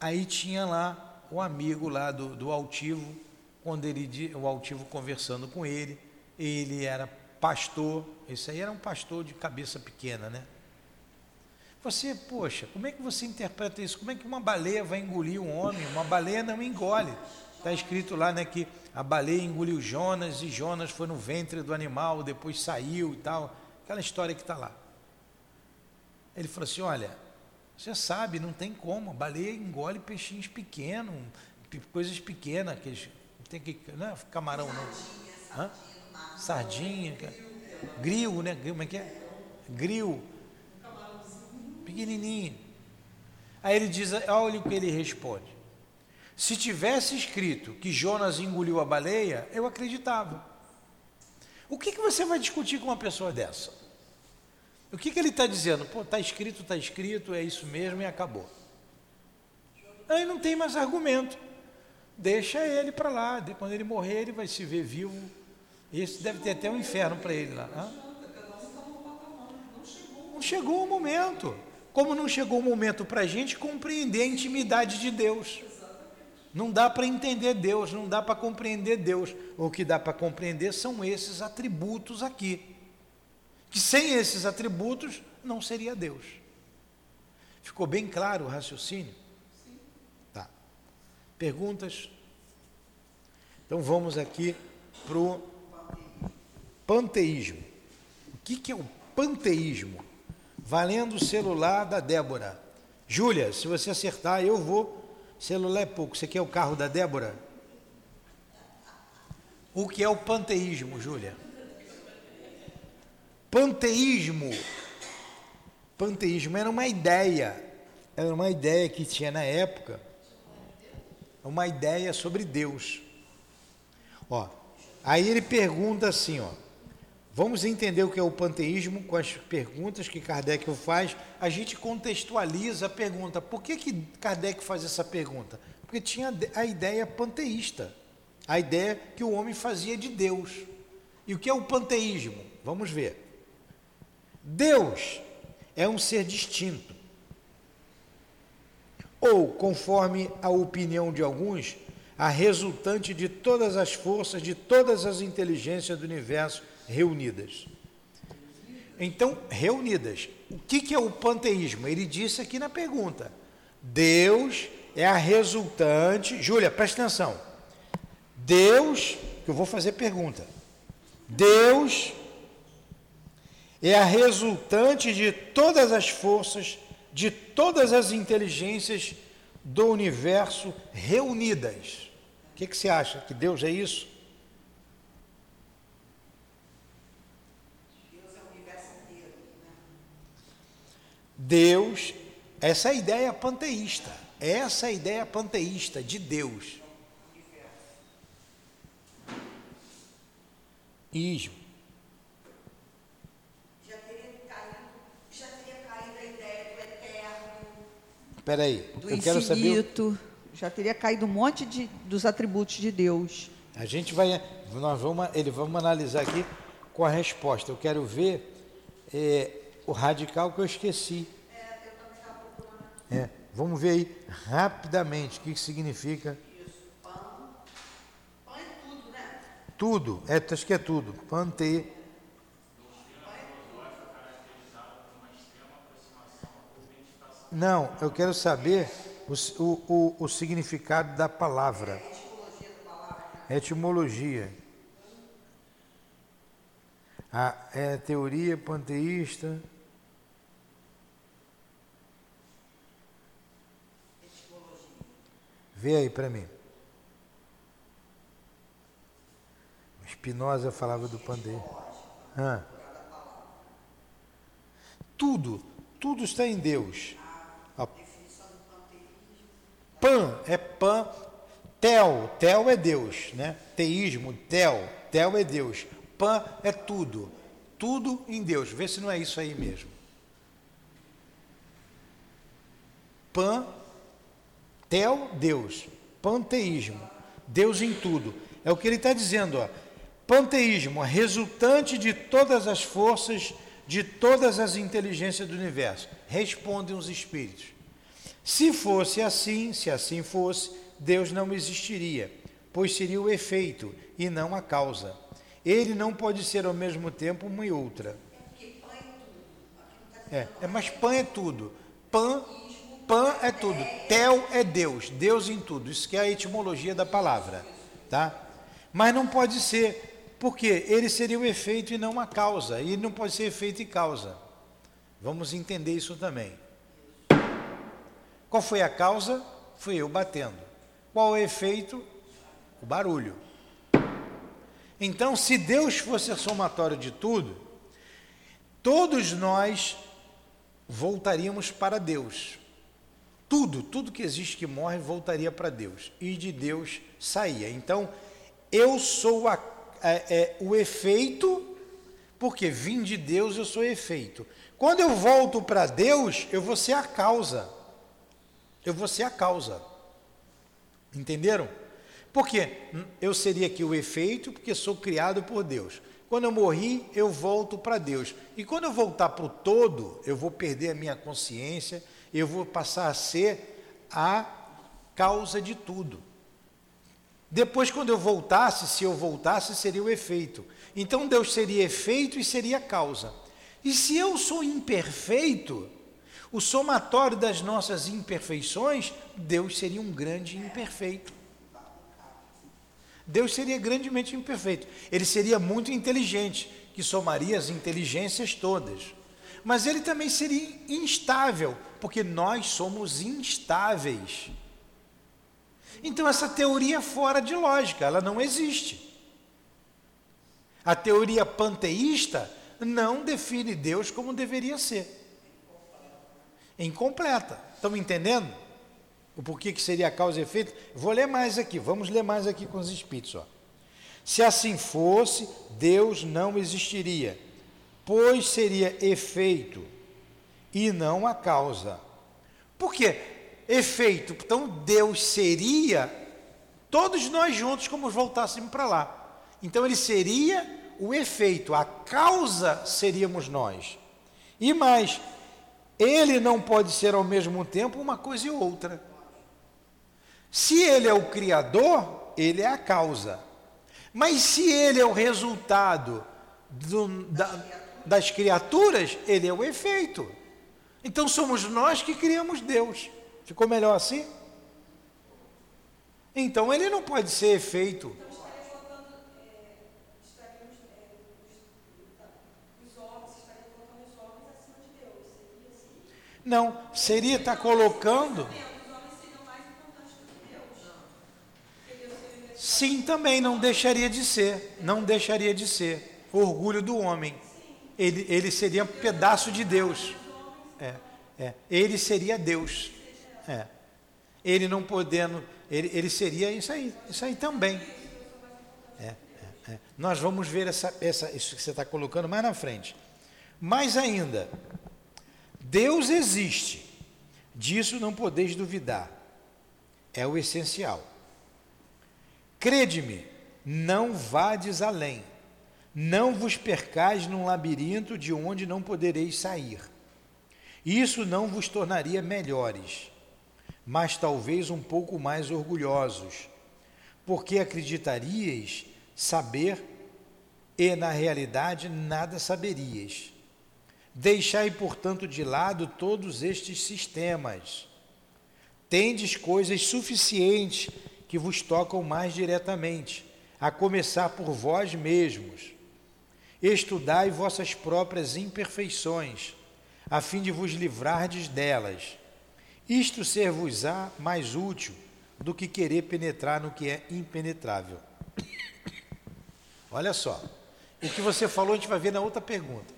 Aí tinha lá o amigo lá do, do altivo, quando ele o altivo conversando com ele, ele era pastor, esse aí era um pastor de cabeça pequena, né? Você, poxa, como é que você interpreta isso? Como é que uma baleia vai engolir um homem? Uma baleia não engole. Está escrito lá, né, que a baleia engoliu Jonas e Jonas foi no ventre do animal, depois saiu e tal. Aquela história que está lá. Ele falou assim: olha, você sabe, não tem como, a baleia engole peixinhos pequenos, coisas pequenas, aqueles, tem que, não é camarão não. Hã? Sardinha, gril, né? Como é que é? Gril. Pequenininho. Aí ele diz, olha o que ele responde. Se tivesse escrito que Jonas engoliu a baleia, eu acreditava. O que, que você vai discutir com uma pessoa dessa? O que, que ele está dizendo? Pô, está escrito, está escrito, é isso mesmo e acabou. Aí não tem mais argumento. Deixa ele para lá. Quando ele morrer, ele vai se ver vivo. Esse deve ter até um inferno para ele lá. Hã? Não chegou o momento. Como não chegou o momento para a gente compreender a intimidade de Deus. Não dá para entender Deus, não dá para compreender Deus. O que dá para compreender são esses atributos aqui. Que sem esses atributos não seria Deus. Ficou bem claro o raciocínio? Sim. Tá. Perguntas? Então vamos aqui para o panteísmo. O que, que é o panteísmo? Valendo o celular da Débora. Júlia, se você acertar, eu vou. Celular é pouco. Você quer o carro da Débora? O que é o panteísmo, Júlia? Panteísmo. Panteísmo era uma ideia, era uma ideia que tinha na época, uma ideia sobre Deus. Ó, aí ele pergunta assim, ó, vamos entender o que é o panteísmo com as perguntas que Kardec faz, a gente contextualiza a pergunta. Por que, que Kardec faz essa pergunta? Porque tinha a ideia panteísta, a ideia que o homem fazia de Deus. E o que é o panteísmo? Vamos ver. Deus é um ser distinto. Ou, conforme a opinião de alguns, a resultante de todas as forças, de todas as inteligências do universo reunidas. Então, reunidas. O que, é o panteísmo? Ele disse aqui na pergunta: Deus é a resultante. Júlia, presta atenção. Deus, que eu vou fazer pergunta. Deus é a resultante de todas as forças, de todas as inteligências do universo reunidas. O que, que você acha? Que Deus é isso? Deus é o universo inteiro. Né? Deus, essa é a ideia panteísta. Essa é a ideia panteísta de Deus. Ismo. Espera aí, do eu infinito, quero saber. Já teria caído um monte de, dos atributos de Deus. A gente vai, nós vamos, ele vamos analisar aqui com a resposta. Eu quero ver é, o radical que eu esqueci. É. É. Vamos ver aí rapidamente o que, que significa. Tudo, é, acho que é tudo. Pante. Não, eu quero saber o, o, o, o significado da palavra. Etimologia. A é, teoria panteísta. Vê aí para mim. Spinoza falava do pandeiro. Ah. Tudo, tudo está em Deus. A pan é pan, tel, tel é Deus, né? Teísmo, tel, tel é Deus. Pan é tudo, tudo em Deus. Vê se não é isso aí mesmo. Pan, tel, Deus. Panteísmo, Deus em tudo. É o que ele está dizendo, ó panteísmo, resultante de todas as forças, de todas as inteligências do universo. Respondem os espíritos. Se fosse assim, se assim fosse, Deus não existiria, pois seria o efeito e não a causa. Ele não pode ser ao mesmo tempo uma e outra. É, é mas pan é tudo. Pan é tudo. Tel é Deus, Deus em tudo. Isso que é a etimologia da palavra, tá? Mas não pode ser porque ele seria o efeito e não a causa, e não pode ser efeito e causa. Vamos entender isso também. Qual foi a causa? Fui eu batendo. Qual é o efeito? O barulho. Então, se Deus fosse somatório de tudo, todos nós voltaríamos para Deus. Tudo, tudo que existe que morre voltaria para Deus. E de Deus saía. Então, eu sou a é, é, o efeito, porque vim de Deus, eu sou efeito. Quando eu volto para Deus, eu vou ser a causa. Eu vou ser a causa. Entenderam? Porque eu seria aqui o efeito, porque sou criado por Deus. Quando eu morri, eu volto para Deus. E quando eu voltar para o todo, eu vou perder a minha consciência, eu vou passar a ser a causa de tudo. Depois, quando eu voltasse, se eu voltasse, seria o efeito. Então, Deus seria efeito e seria causa. E se eu sou imperfeito, o somatório das nossas imperfeições, Deus seria um grande imperfeito. Deus seria grandemente imperfeito. Ele seria muito inteligente, que somaria as inteligências todas. Mas ele também seria instável, porque nós somos instáveis. Então essa teoria é fora de lógica, ela não existe. A teoria panteísta não define Deus como deveria ser. Incompleta. Estão entendendo? O porquê que seria causa e efeito? Vou ler mais aqui, vamos ler mais aqui com os espíritos. Ó. Se assim fosse, Deus não existiria, pois seria efeito e não a causa. Por quê? efeito. Então Deus seria todos nós juntos como voltássemos para lá. Então ele seria o efeito, a causa seríamos nós. E mais, ele não pode ser ao mesmo tempo uma coisa e outra. Se ele é o criador, ele é a causa. Mas se ele é o resultado do, da, das criaturas, ele é o efeito. Então somos nós que criamos Deus. Ficou melhor assim? Então ele não pode ser efeito. Não, seria estar colocando. Sim, também não deixaria de ser, não deixaria de ser. orgulho do homem. Ele, ele seria um pedaço de Deus. É, é. Ele seria Deus. É. Ele não podendo, ele, ele seria isso aí, isso aí também. É, é, é. Nós vamos ver essa, essa, isso que você está colocando mais na frente. Mais ainda, Deus existe, disso não podeis duvidar, é o essencial. Crede-me, não vades além, não vos percais num labirinto de onde não podereis sair. Isso não vos tornaria melhores mas talvez um pouco mais orgulhosos, porque acreditarias saber e, na realidade, nada saberias. Deixai, portanto, de lado todos estes sistemas. Tendes coisas suficientes que vos tocam mais diretamente, a começar por vós mesmos. Estudai vossas próprias imperfeições, a fim de vos livrardes delas. Isto ser-vos-á mais útil do que querer penetrar no que é impenetrável. Olha só, o que você falou a gente vai ver na outra pergunta.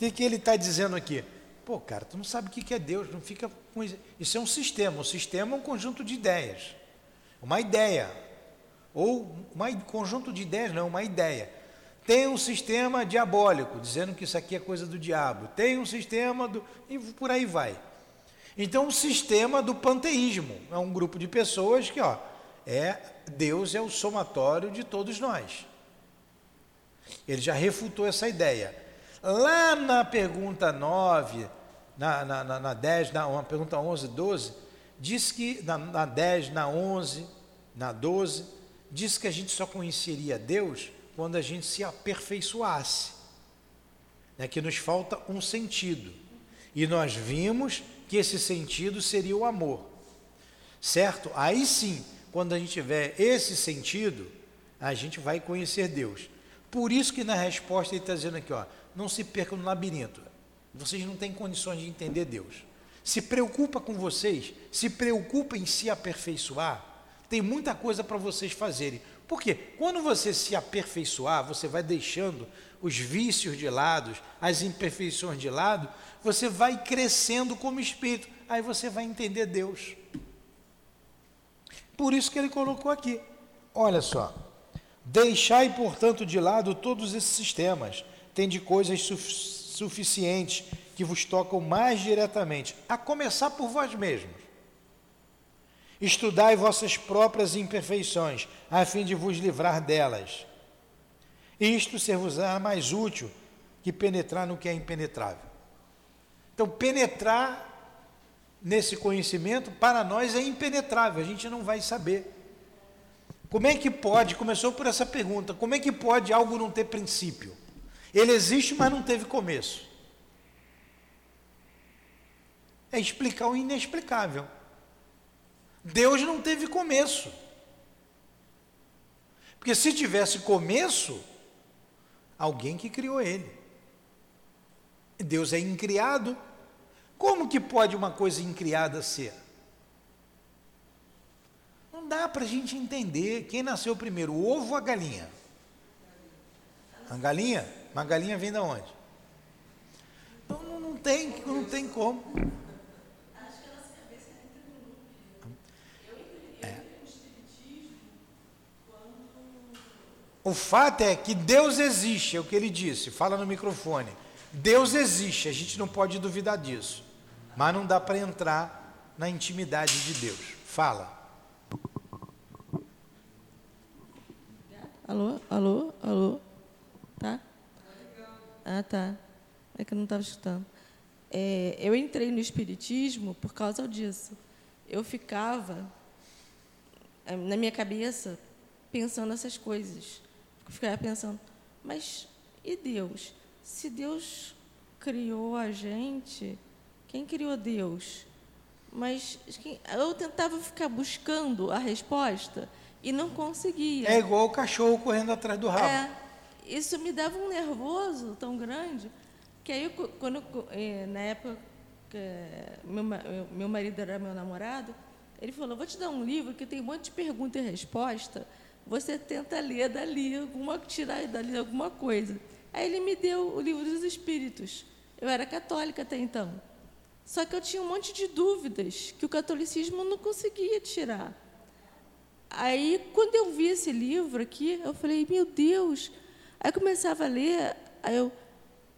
O que ele está dizendo aqui? Pô, cara, tu não sabe o que é Deus, não fica com isso. Isso é um sistema. O sistema é um conjunto de ideias. Uma ideia. Ou um conjunto de ideias, não, uma ideia. Tem um sistema diabólico, dizendo que isso aqui é coisa do diabo. Tem um sistema do. e por aí vai. Então, o sistema do panteísmo é um grupo de pessoas que, ó, é Deus é o somatório de todos nós. Ele já refutou essa ideia. Lá na pergunta 9, na, na, na, na 10, na uma pergunta 11, 12, diz que, na, na 10, na 11, na 12, diz que a gente só conheceria Deus quando a gente se aperfeiçoasse. Né, que nos falta um sentido. E nós vimos que esse sentido seria o amor. Certo? Aí sim, quando a gente tiver esse sentido, a gente vai conhecer Deus. Por isso que na resposta ele está dizendo aqui, ó, não se percam no labirinto. Vocês não têm condições de entender Deus. Se preocupa com vocês, se preocupa em se aperfeiçoar. Tem muita coisa para vocês fazerem. Porque quando você se aperfeiçoar, você vai deixando os vícios de lado, as imperfeições de lado, você vai crescendo como espírito. Aí você vai entender Deus. Por isso que ele colocou aqui. Olha só. Deixai, portanto, de lado todos esses sistemas. Tem de coisas suficientes que vos tocam mais diretamente, a começar por vós mesmos. Estudai vossas próprias imperfeições, a fim de vos livrar delas. Isto ser-vos-á mais útil que penetrar no que é impenetrável. Então, penetrar nesse conhecimento, para nós é impenetrável, a gente não vai saber. Como é que pode, começou por essa pergunta, como é que pode algo não ter princípio? Ele existe, mas não teve começo. É explicar o inexplicável. Deus não teve começo. Porque se tivesse começo, alguém que criou ele. Deus é incriado. Como que pode uma coisa incriada ser? Não dá para a gente entender quem nasceu primeiro, o ovo ou a galinha? A galinha? Uma galinha vem de onde? Não, não, não tem, não tem como. O fato é que Deus existe, é o que ele disse, fala no microfone. Deus existe, a gente não pode duvidar disso. Mas não dá para entrar na intimidade de Deus. Fala. Alô, alô, alô. Tá? Ah, tá. É que eu não estava escutando. É, eu entrei no Espiritismo por causa disso. Eu ficava, eh, na minha cabeça, pensando essas coisas ficava pensando, mas e Deus? Se Deus criou a gente, quem criou Deus? Mas eu tentava ficar buscando a resposta e não conseguia. É igual o cachorro correndo atrás do rabo. É, isso me dava um nervoso tão grande que aí quando é, na época meu, meu marido era meu namorado, ele falou: vou te dar um livro que tem um monte de pergunta e resposta você tenta ler dali, alguma, tirar dali alguma coisa. Aí ele me deu o livro dos Espíritos. Eu era católica até então. Só que eu tinha um monte de dúvidas que o catolicismo não conseguia tirar. Aí, quando eu vi esse livro aqui, eu falei, meu Deus. Aí eu começava a ler, aí eu,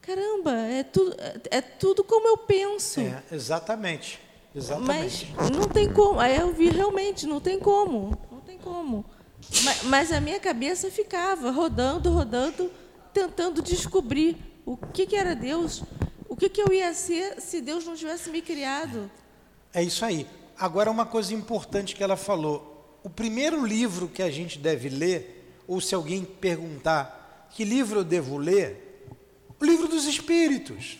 caramba, é tudo, é, é tudo como eu penso. É, exatamente. Exatamente. Mas não tem como. Aí eu vi realmente, não tem como. Não tem como. Mas, mas, a minha cabeça ficava rodando, rodando, tentando descobrir o que, que era Deus, o que, que eu ia ser se Deus não tivesse me criado. É isso aí. Agora, uma coisa importante que ela falou: o primeiro livro que a gente deve ler, ou se alguém perguntar que livro eu devo ler, o livro dos Espíritos.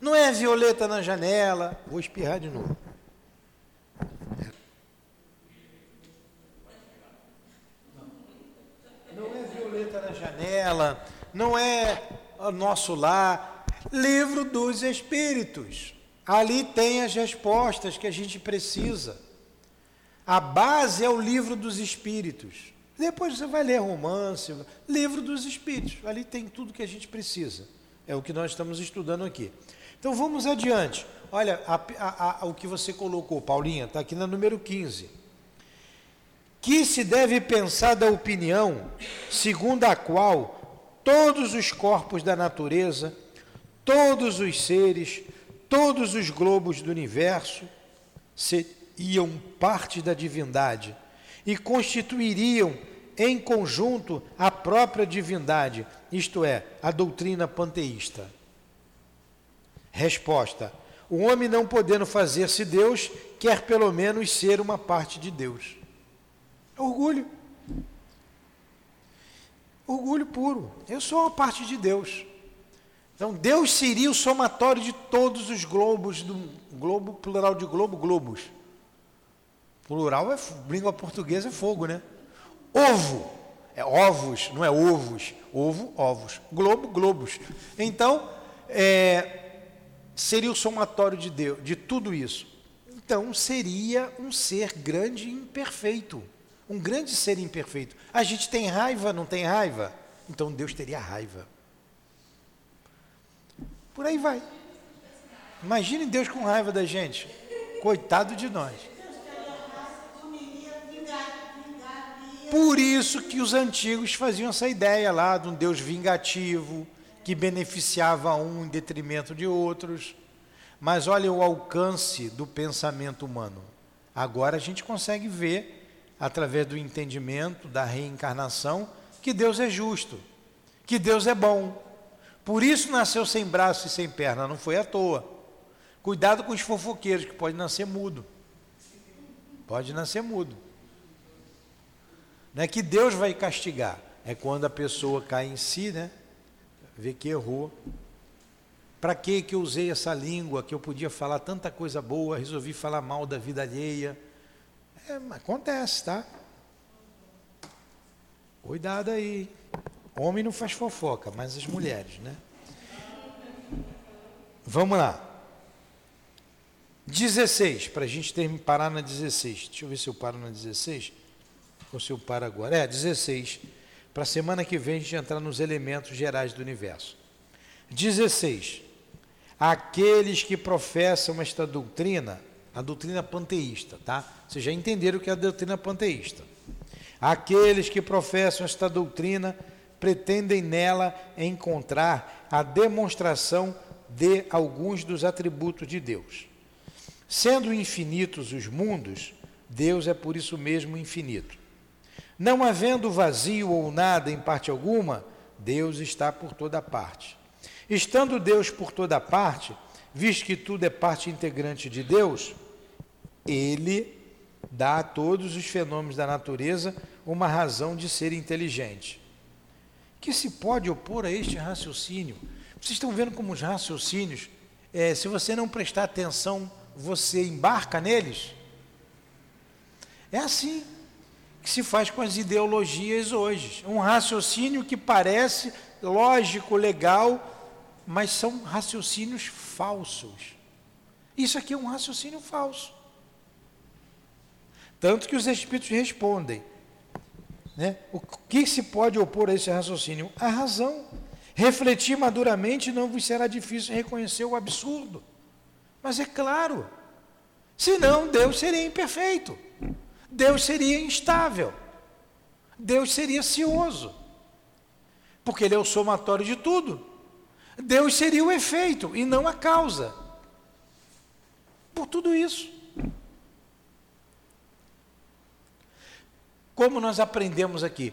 Não é Violeta na janela. Vou espirrar de novo. Não Violeta na janela. Não é nosso lar. Livro dos Espíritos. Ali tem as respostas que a gente precisa. A base é o livro dos espíritos. Depois você vai ler romance, livro dos espíritos. Ali tem tudo que a gente precisa. É o que nós estamos estudando aqui. Então vamos adiante. Olha a, a, a, o que você colocou, Paulinha, está aqui na número 15. Que se deve pensar da opinião segundo a qual todos os corpos da natureza, todos os seres, todos os globos do universo seriam parte da divindade e constituiriam em conjunto a própria divindade, isto é, a doutrina panteísta. Resposta: O homem não podendo fazer-se Deus, quer pelo menos ser uma parte de Deus. Orgulho. Orgulho puro. Eu sou uma parte de Deus. Então, Deus seria o somatório de todos os globos, do globo, plural de globo, globos. Plural é língua portuguesa é fogo, né? Ovo é ovos, não é ovos. Ovo, ovos. Globo, globos. Então, é, seria o somatório de Deus, de tudo isso. Então, seria um ser grande e imperfeito. Um grande ser imperfeito. A gente tem raiva, não tem raiva? Então, Deus teria raiva. Por aí vai. Imagine Deus com raiva da gente. Coitado de nós. Por isso que os antigos faziam essa ideia lá de um Deus vingativo, que beneficiava um em detrimento de outros. Mas olha o alcance do pensamento humano. Agora a gente consegue ver, através do entendimento da reencarnação, que Deus é justo, que Deus é bom, por isso nasceu sem braço e sem perna, não foi à toa. Cuidado com os fofoqueiros, que pode nascer mudo. Pode nascer mudo. Não é que Deus vai castigar, é quando a pessoa cai em si, né? Vê que errou. Para que que eu usei essa língua que eu podia falar tanta coisa boa, resolvi falar mal da vida alheia? É, acontece, tá? Cuidado aí. Homem não faz fofoca, mas as mulheres, né? Vamos lá. 16, para a gente ter, parar na 16. Deixa eu ver se eu paro na 16. Ou se eu paro agora. É, 16. Para a semana que vem a gente entrar nos elementos gerais do universo. 16. Aqueles que professam esta doutrina, a doutrina panteísta, tá? Vocês já entenderam o que é a doutrina panteísta. Aqueles que professam esta doutrina pretendem nela encontrar a demonstração de alguns dos atributos de Deus. Sendo infinitos os mundos, Deus é por isso mesmo infinito. Não havendo vazio ou nada em parte alguma, Deus está por toda parte. Estando Deus por toda parte, visto que tudo é parte integrante de Deus, Ele dá a todos os fenômenos da natureza uma razão de ser inteligente que se pode opor a este raciocínio? Vocês estão vendo como os raciocínios, é, se você não prestar atenção, você embarca neles? É assim que se faz com as ideologias hoje. Um raciocínio que parece lógico, legal, mas são raciocínios falsos. Isso aqui é um raciocínio falso. Tanto que os espíritos respondem: né? O que se pode opor a esse raciocínio? A razão. Refletir maduramente não vos será difícil reconhecer o absurdo. Mas é claro, senão Deus seria imperfeito, Deus seria instável, Deus seria cioso, porque Ele é o somatório de tudo. Deus seria o efeito e não a causa. Por tudo isso. como nós aprendemos aqui,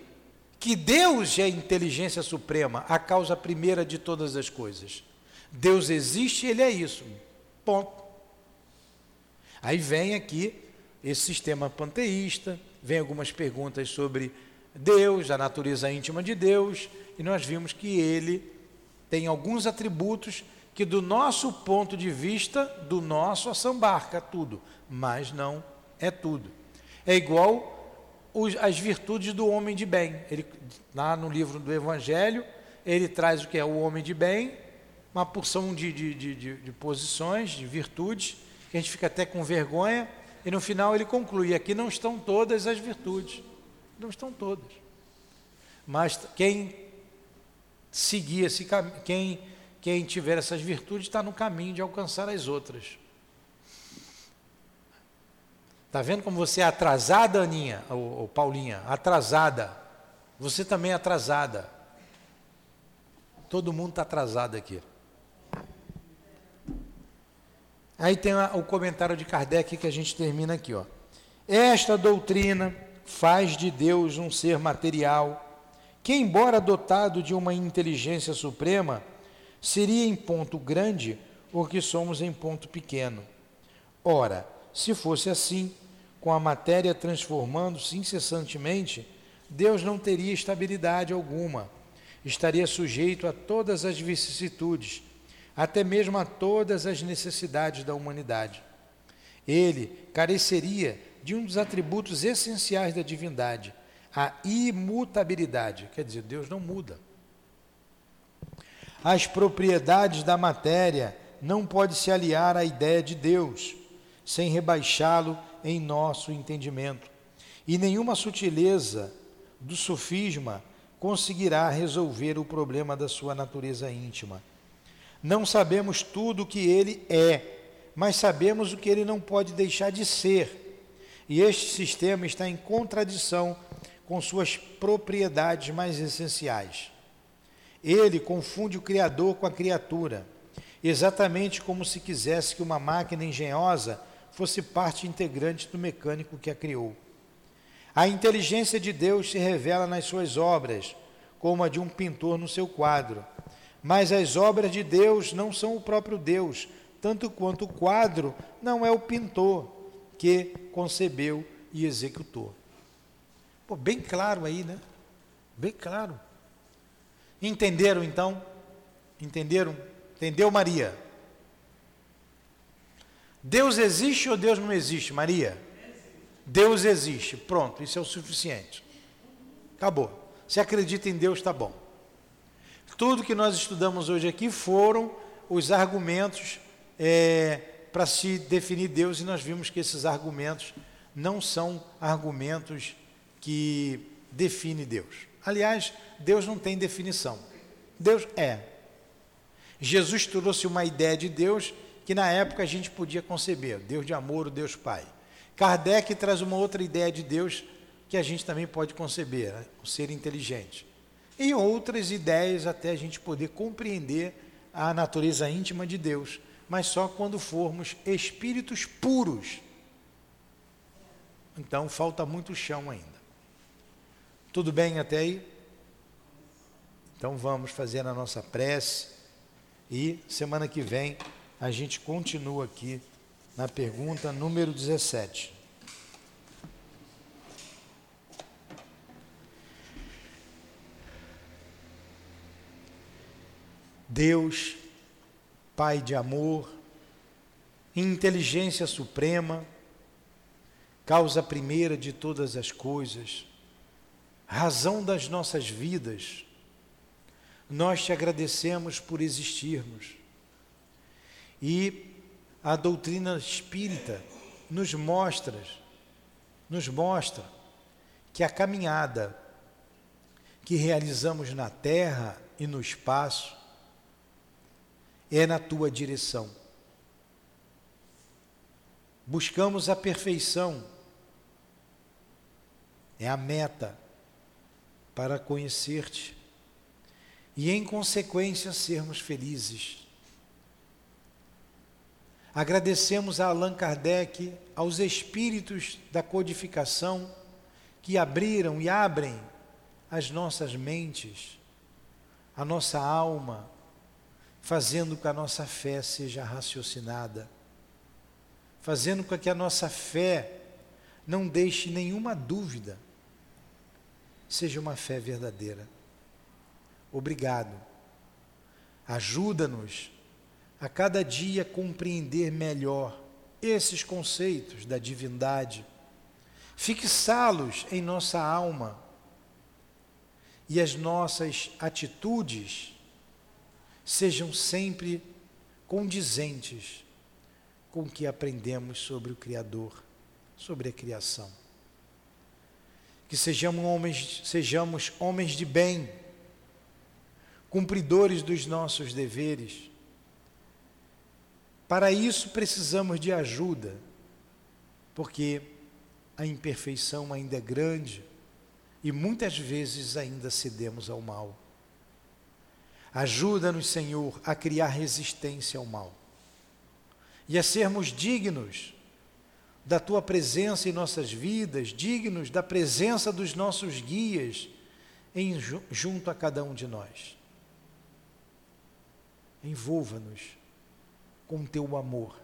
que Deus é a inteligência suprema, a causa primeira de todas as coisas. Deus existe, ele é isso. Ponto. Aí vem aqui esse sistema panteísta, vem algumas perguntas sobre Deus, a natureza íntima de Deus, e nós vimos que ele tem alguns atributos que do nosso ponto de vista, do nosso assambarca tudo, mas não é tudo. É igual os, as virtudes do homem de bem. Ele, lá no livro do Evangelho, ele traz o que é o homem de bem, uma porção de, de, de, de posições, de virtudes, que a gente fica até com vergonha, e no final ele conclui: aqui não estão todas as virtudes, não estão todas. Mas quem seguir esse caminho, quem, quem tiver essas virtudes está no caminho de alcançar as outras. Está vendo como você é atrasada, Aninha, ou, ou Paulinha? Atrasada. Você também é atrasada. Todo mundo está atrasado aqui. Aí tem o comentário de Kardec que a gente termina aqui. Ó. Esta doutrina faz de Deus um ser material que, embora dotado de uma inteligência suprema, seria em ponto grande o que somos em ponto pequeno. Ora, se fosse assim, com a matéria transformando-se incessantemente, Deus não teria estabilidade alguma. Estaria sujeito a todas as vicissitudes, até mesmo a todas as necessidades da humanidade. Ele careceria de um dos atributos essenciais da divindade, a imutabilidade. Quer dizer, Deus não muda. As propriedades da matéria não pode se aliar à ideia de Deus sem rebaixá-lo em nosso entendimento. E nenhuma sutileza do sofisma conseguirá resolver o problema da sua natureza íntima. Não sabemos tudo o que ele é, mas sabemos o que ele não pode deixar de ser. E este sistema está em contradição com suas propriedades mais essenciais. Ele confunde o Criador com a criatura, exatamente como se quisesse que uma máquina engenhosa fosse parte integrante do mecânico que a criou. A inteligência de Deus se revela nas suas obras, como a de um pintor no seu quadro. Mas as obras de Deus não são o próprio Deus, tanto quanto o quadro não é o pintor que concebeu e executou. Pô, bem claro aí, né? Bem claro. Entenderam então? Entenderam? Entendeu, Maria? Deus existe ou Deus não existe, Maria? Deus existe. Pronto, isso é o suficiente. Acabou. Se acredita em Deus, está bom. Tudo que nós estudamos hoje aqui foram os argumentos é, para se definir Deus, e nós vimos que esses argumentos não são argumentos que definem Deus. Aliás, Deus não tem definição. Deus é. Jesus trouxe uma ideia de Deus que na época a gente podia conceber, Deus de amor, o Deus Pai. Kardec traz uma outra ideia de Deus que a gente também pode conceber, né? o ser inteligente. E outras ideias até a gente poder compreender a natureza íntima de Deus, mas só quando formos espíritos puros. Então falta muito chão ainda. Tudo bem até aí? Então vamos fazer a nossa prece e semana que vem a gente continua aqui na pergunta número 17. Deus, Pai de amor, inteligência suprema, causa primeira de todas as coisas, razão das nossas vidas, nós te agradecemos por existirmos. E a doutrina espírita nos mostra, nos mostra que a caminhada que realizamos na terra e no espaço é na tua direção. Buscamos a perfeição, é a meta para conhecer-te e, em consequência, sermos felizes. Agradecemos a Allan Kardec, aos espíritos da codificação que abriram e abrem as nossas mentes, a nossa alma, fazendo com que a nossa fé seja raciocinada, fazendo com que a nossa fé não deixe nenhuma dúvida, seja uma fé verdadeira. Obrigado. Ajuda-nos a cada dia compreender melhor esses conceitos da divindade, fixá-los em nossa alma e as nossas atitudes sejam sempre condizentes com o que aprendemos sobre o Criador, sobre a criação. Que sejamos homens, sejamos homens de bem, cumpridores dos nossos deveres. Para isso precisamos de ajuda, porque a imperfeição ainda é grande e muitas vezes ainda cedemos ao mal. Ajuda-nos, Senhor, a criar resistência ao mal e a sermos dignos da tua presença em nossas vidas, dignos da presença dos nossos guias em, junto a cada um de nós. Envolva-nos com teu amor.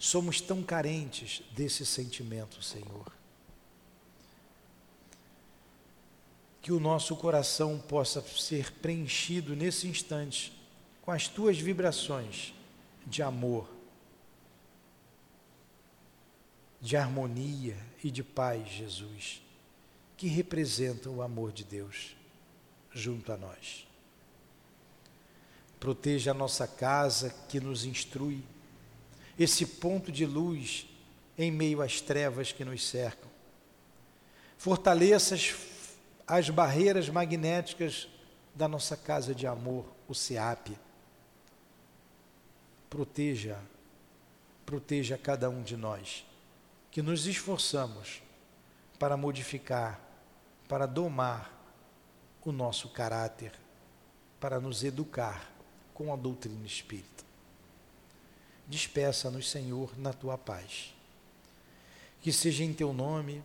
Somos tão carentes desse sentimento, Senhor. Que o nosso coração possa ser preenchido nesse instante com as tuas vibrações de amor, de harmonia e de paz, Jesus, que representam o amor de Deus junto a nós. Proteja a nossa casa que nos instrui, esse ponto de luz em meio às trevas que nos cercam. Fortaleça as, as barreiras magnéticas da nossa casa de amor, o SEAP proteja, proteja cada um de nós, que nos esforçamos para modificar, para domar o nosso caráter, para nos educar com a doutrina espírita. Despeça-nos, Senhor, na tua paz. Que seja em teu nome,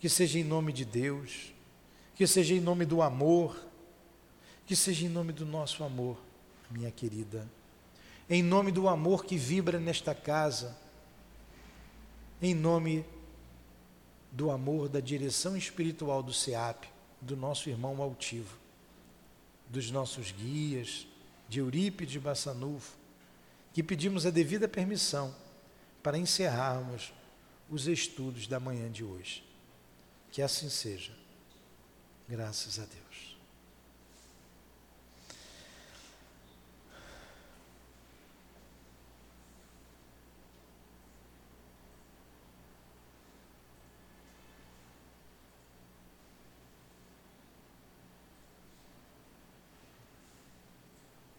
que seja em nome de Deus, que seja em nome do amor, que seja em nome do nosso amor, minha querida em nome do amor que vibra nesta casa, em nome do amor da direção espiritual do SEAP, do nosso irmão altivo, dos nossos guias, de Eurípides Bassanufo, que pedimos a devida permissão para encerrarmos os estudos da manhã de hoje. Que assim seja. Graças a Deus.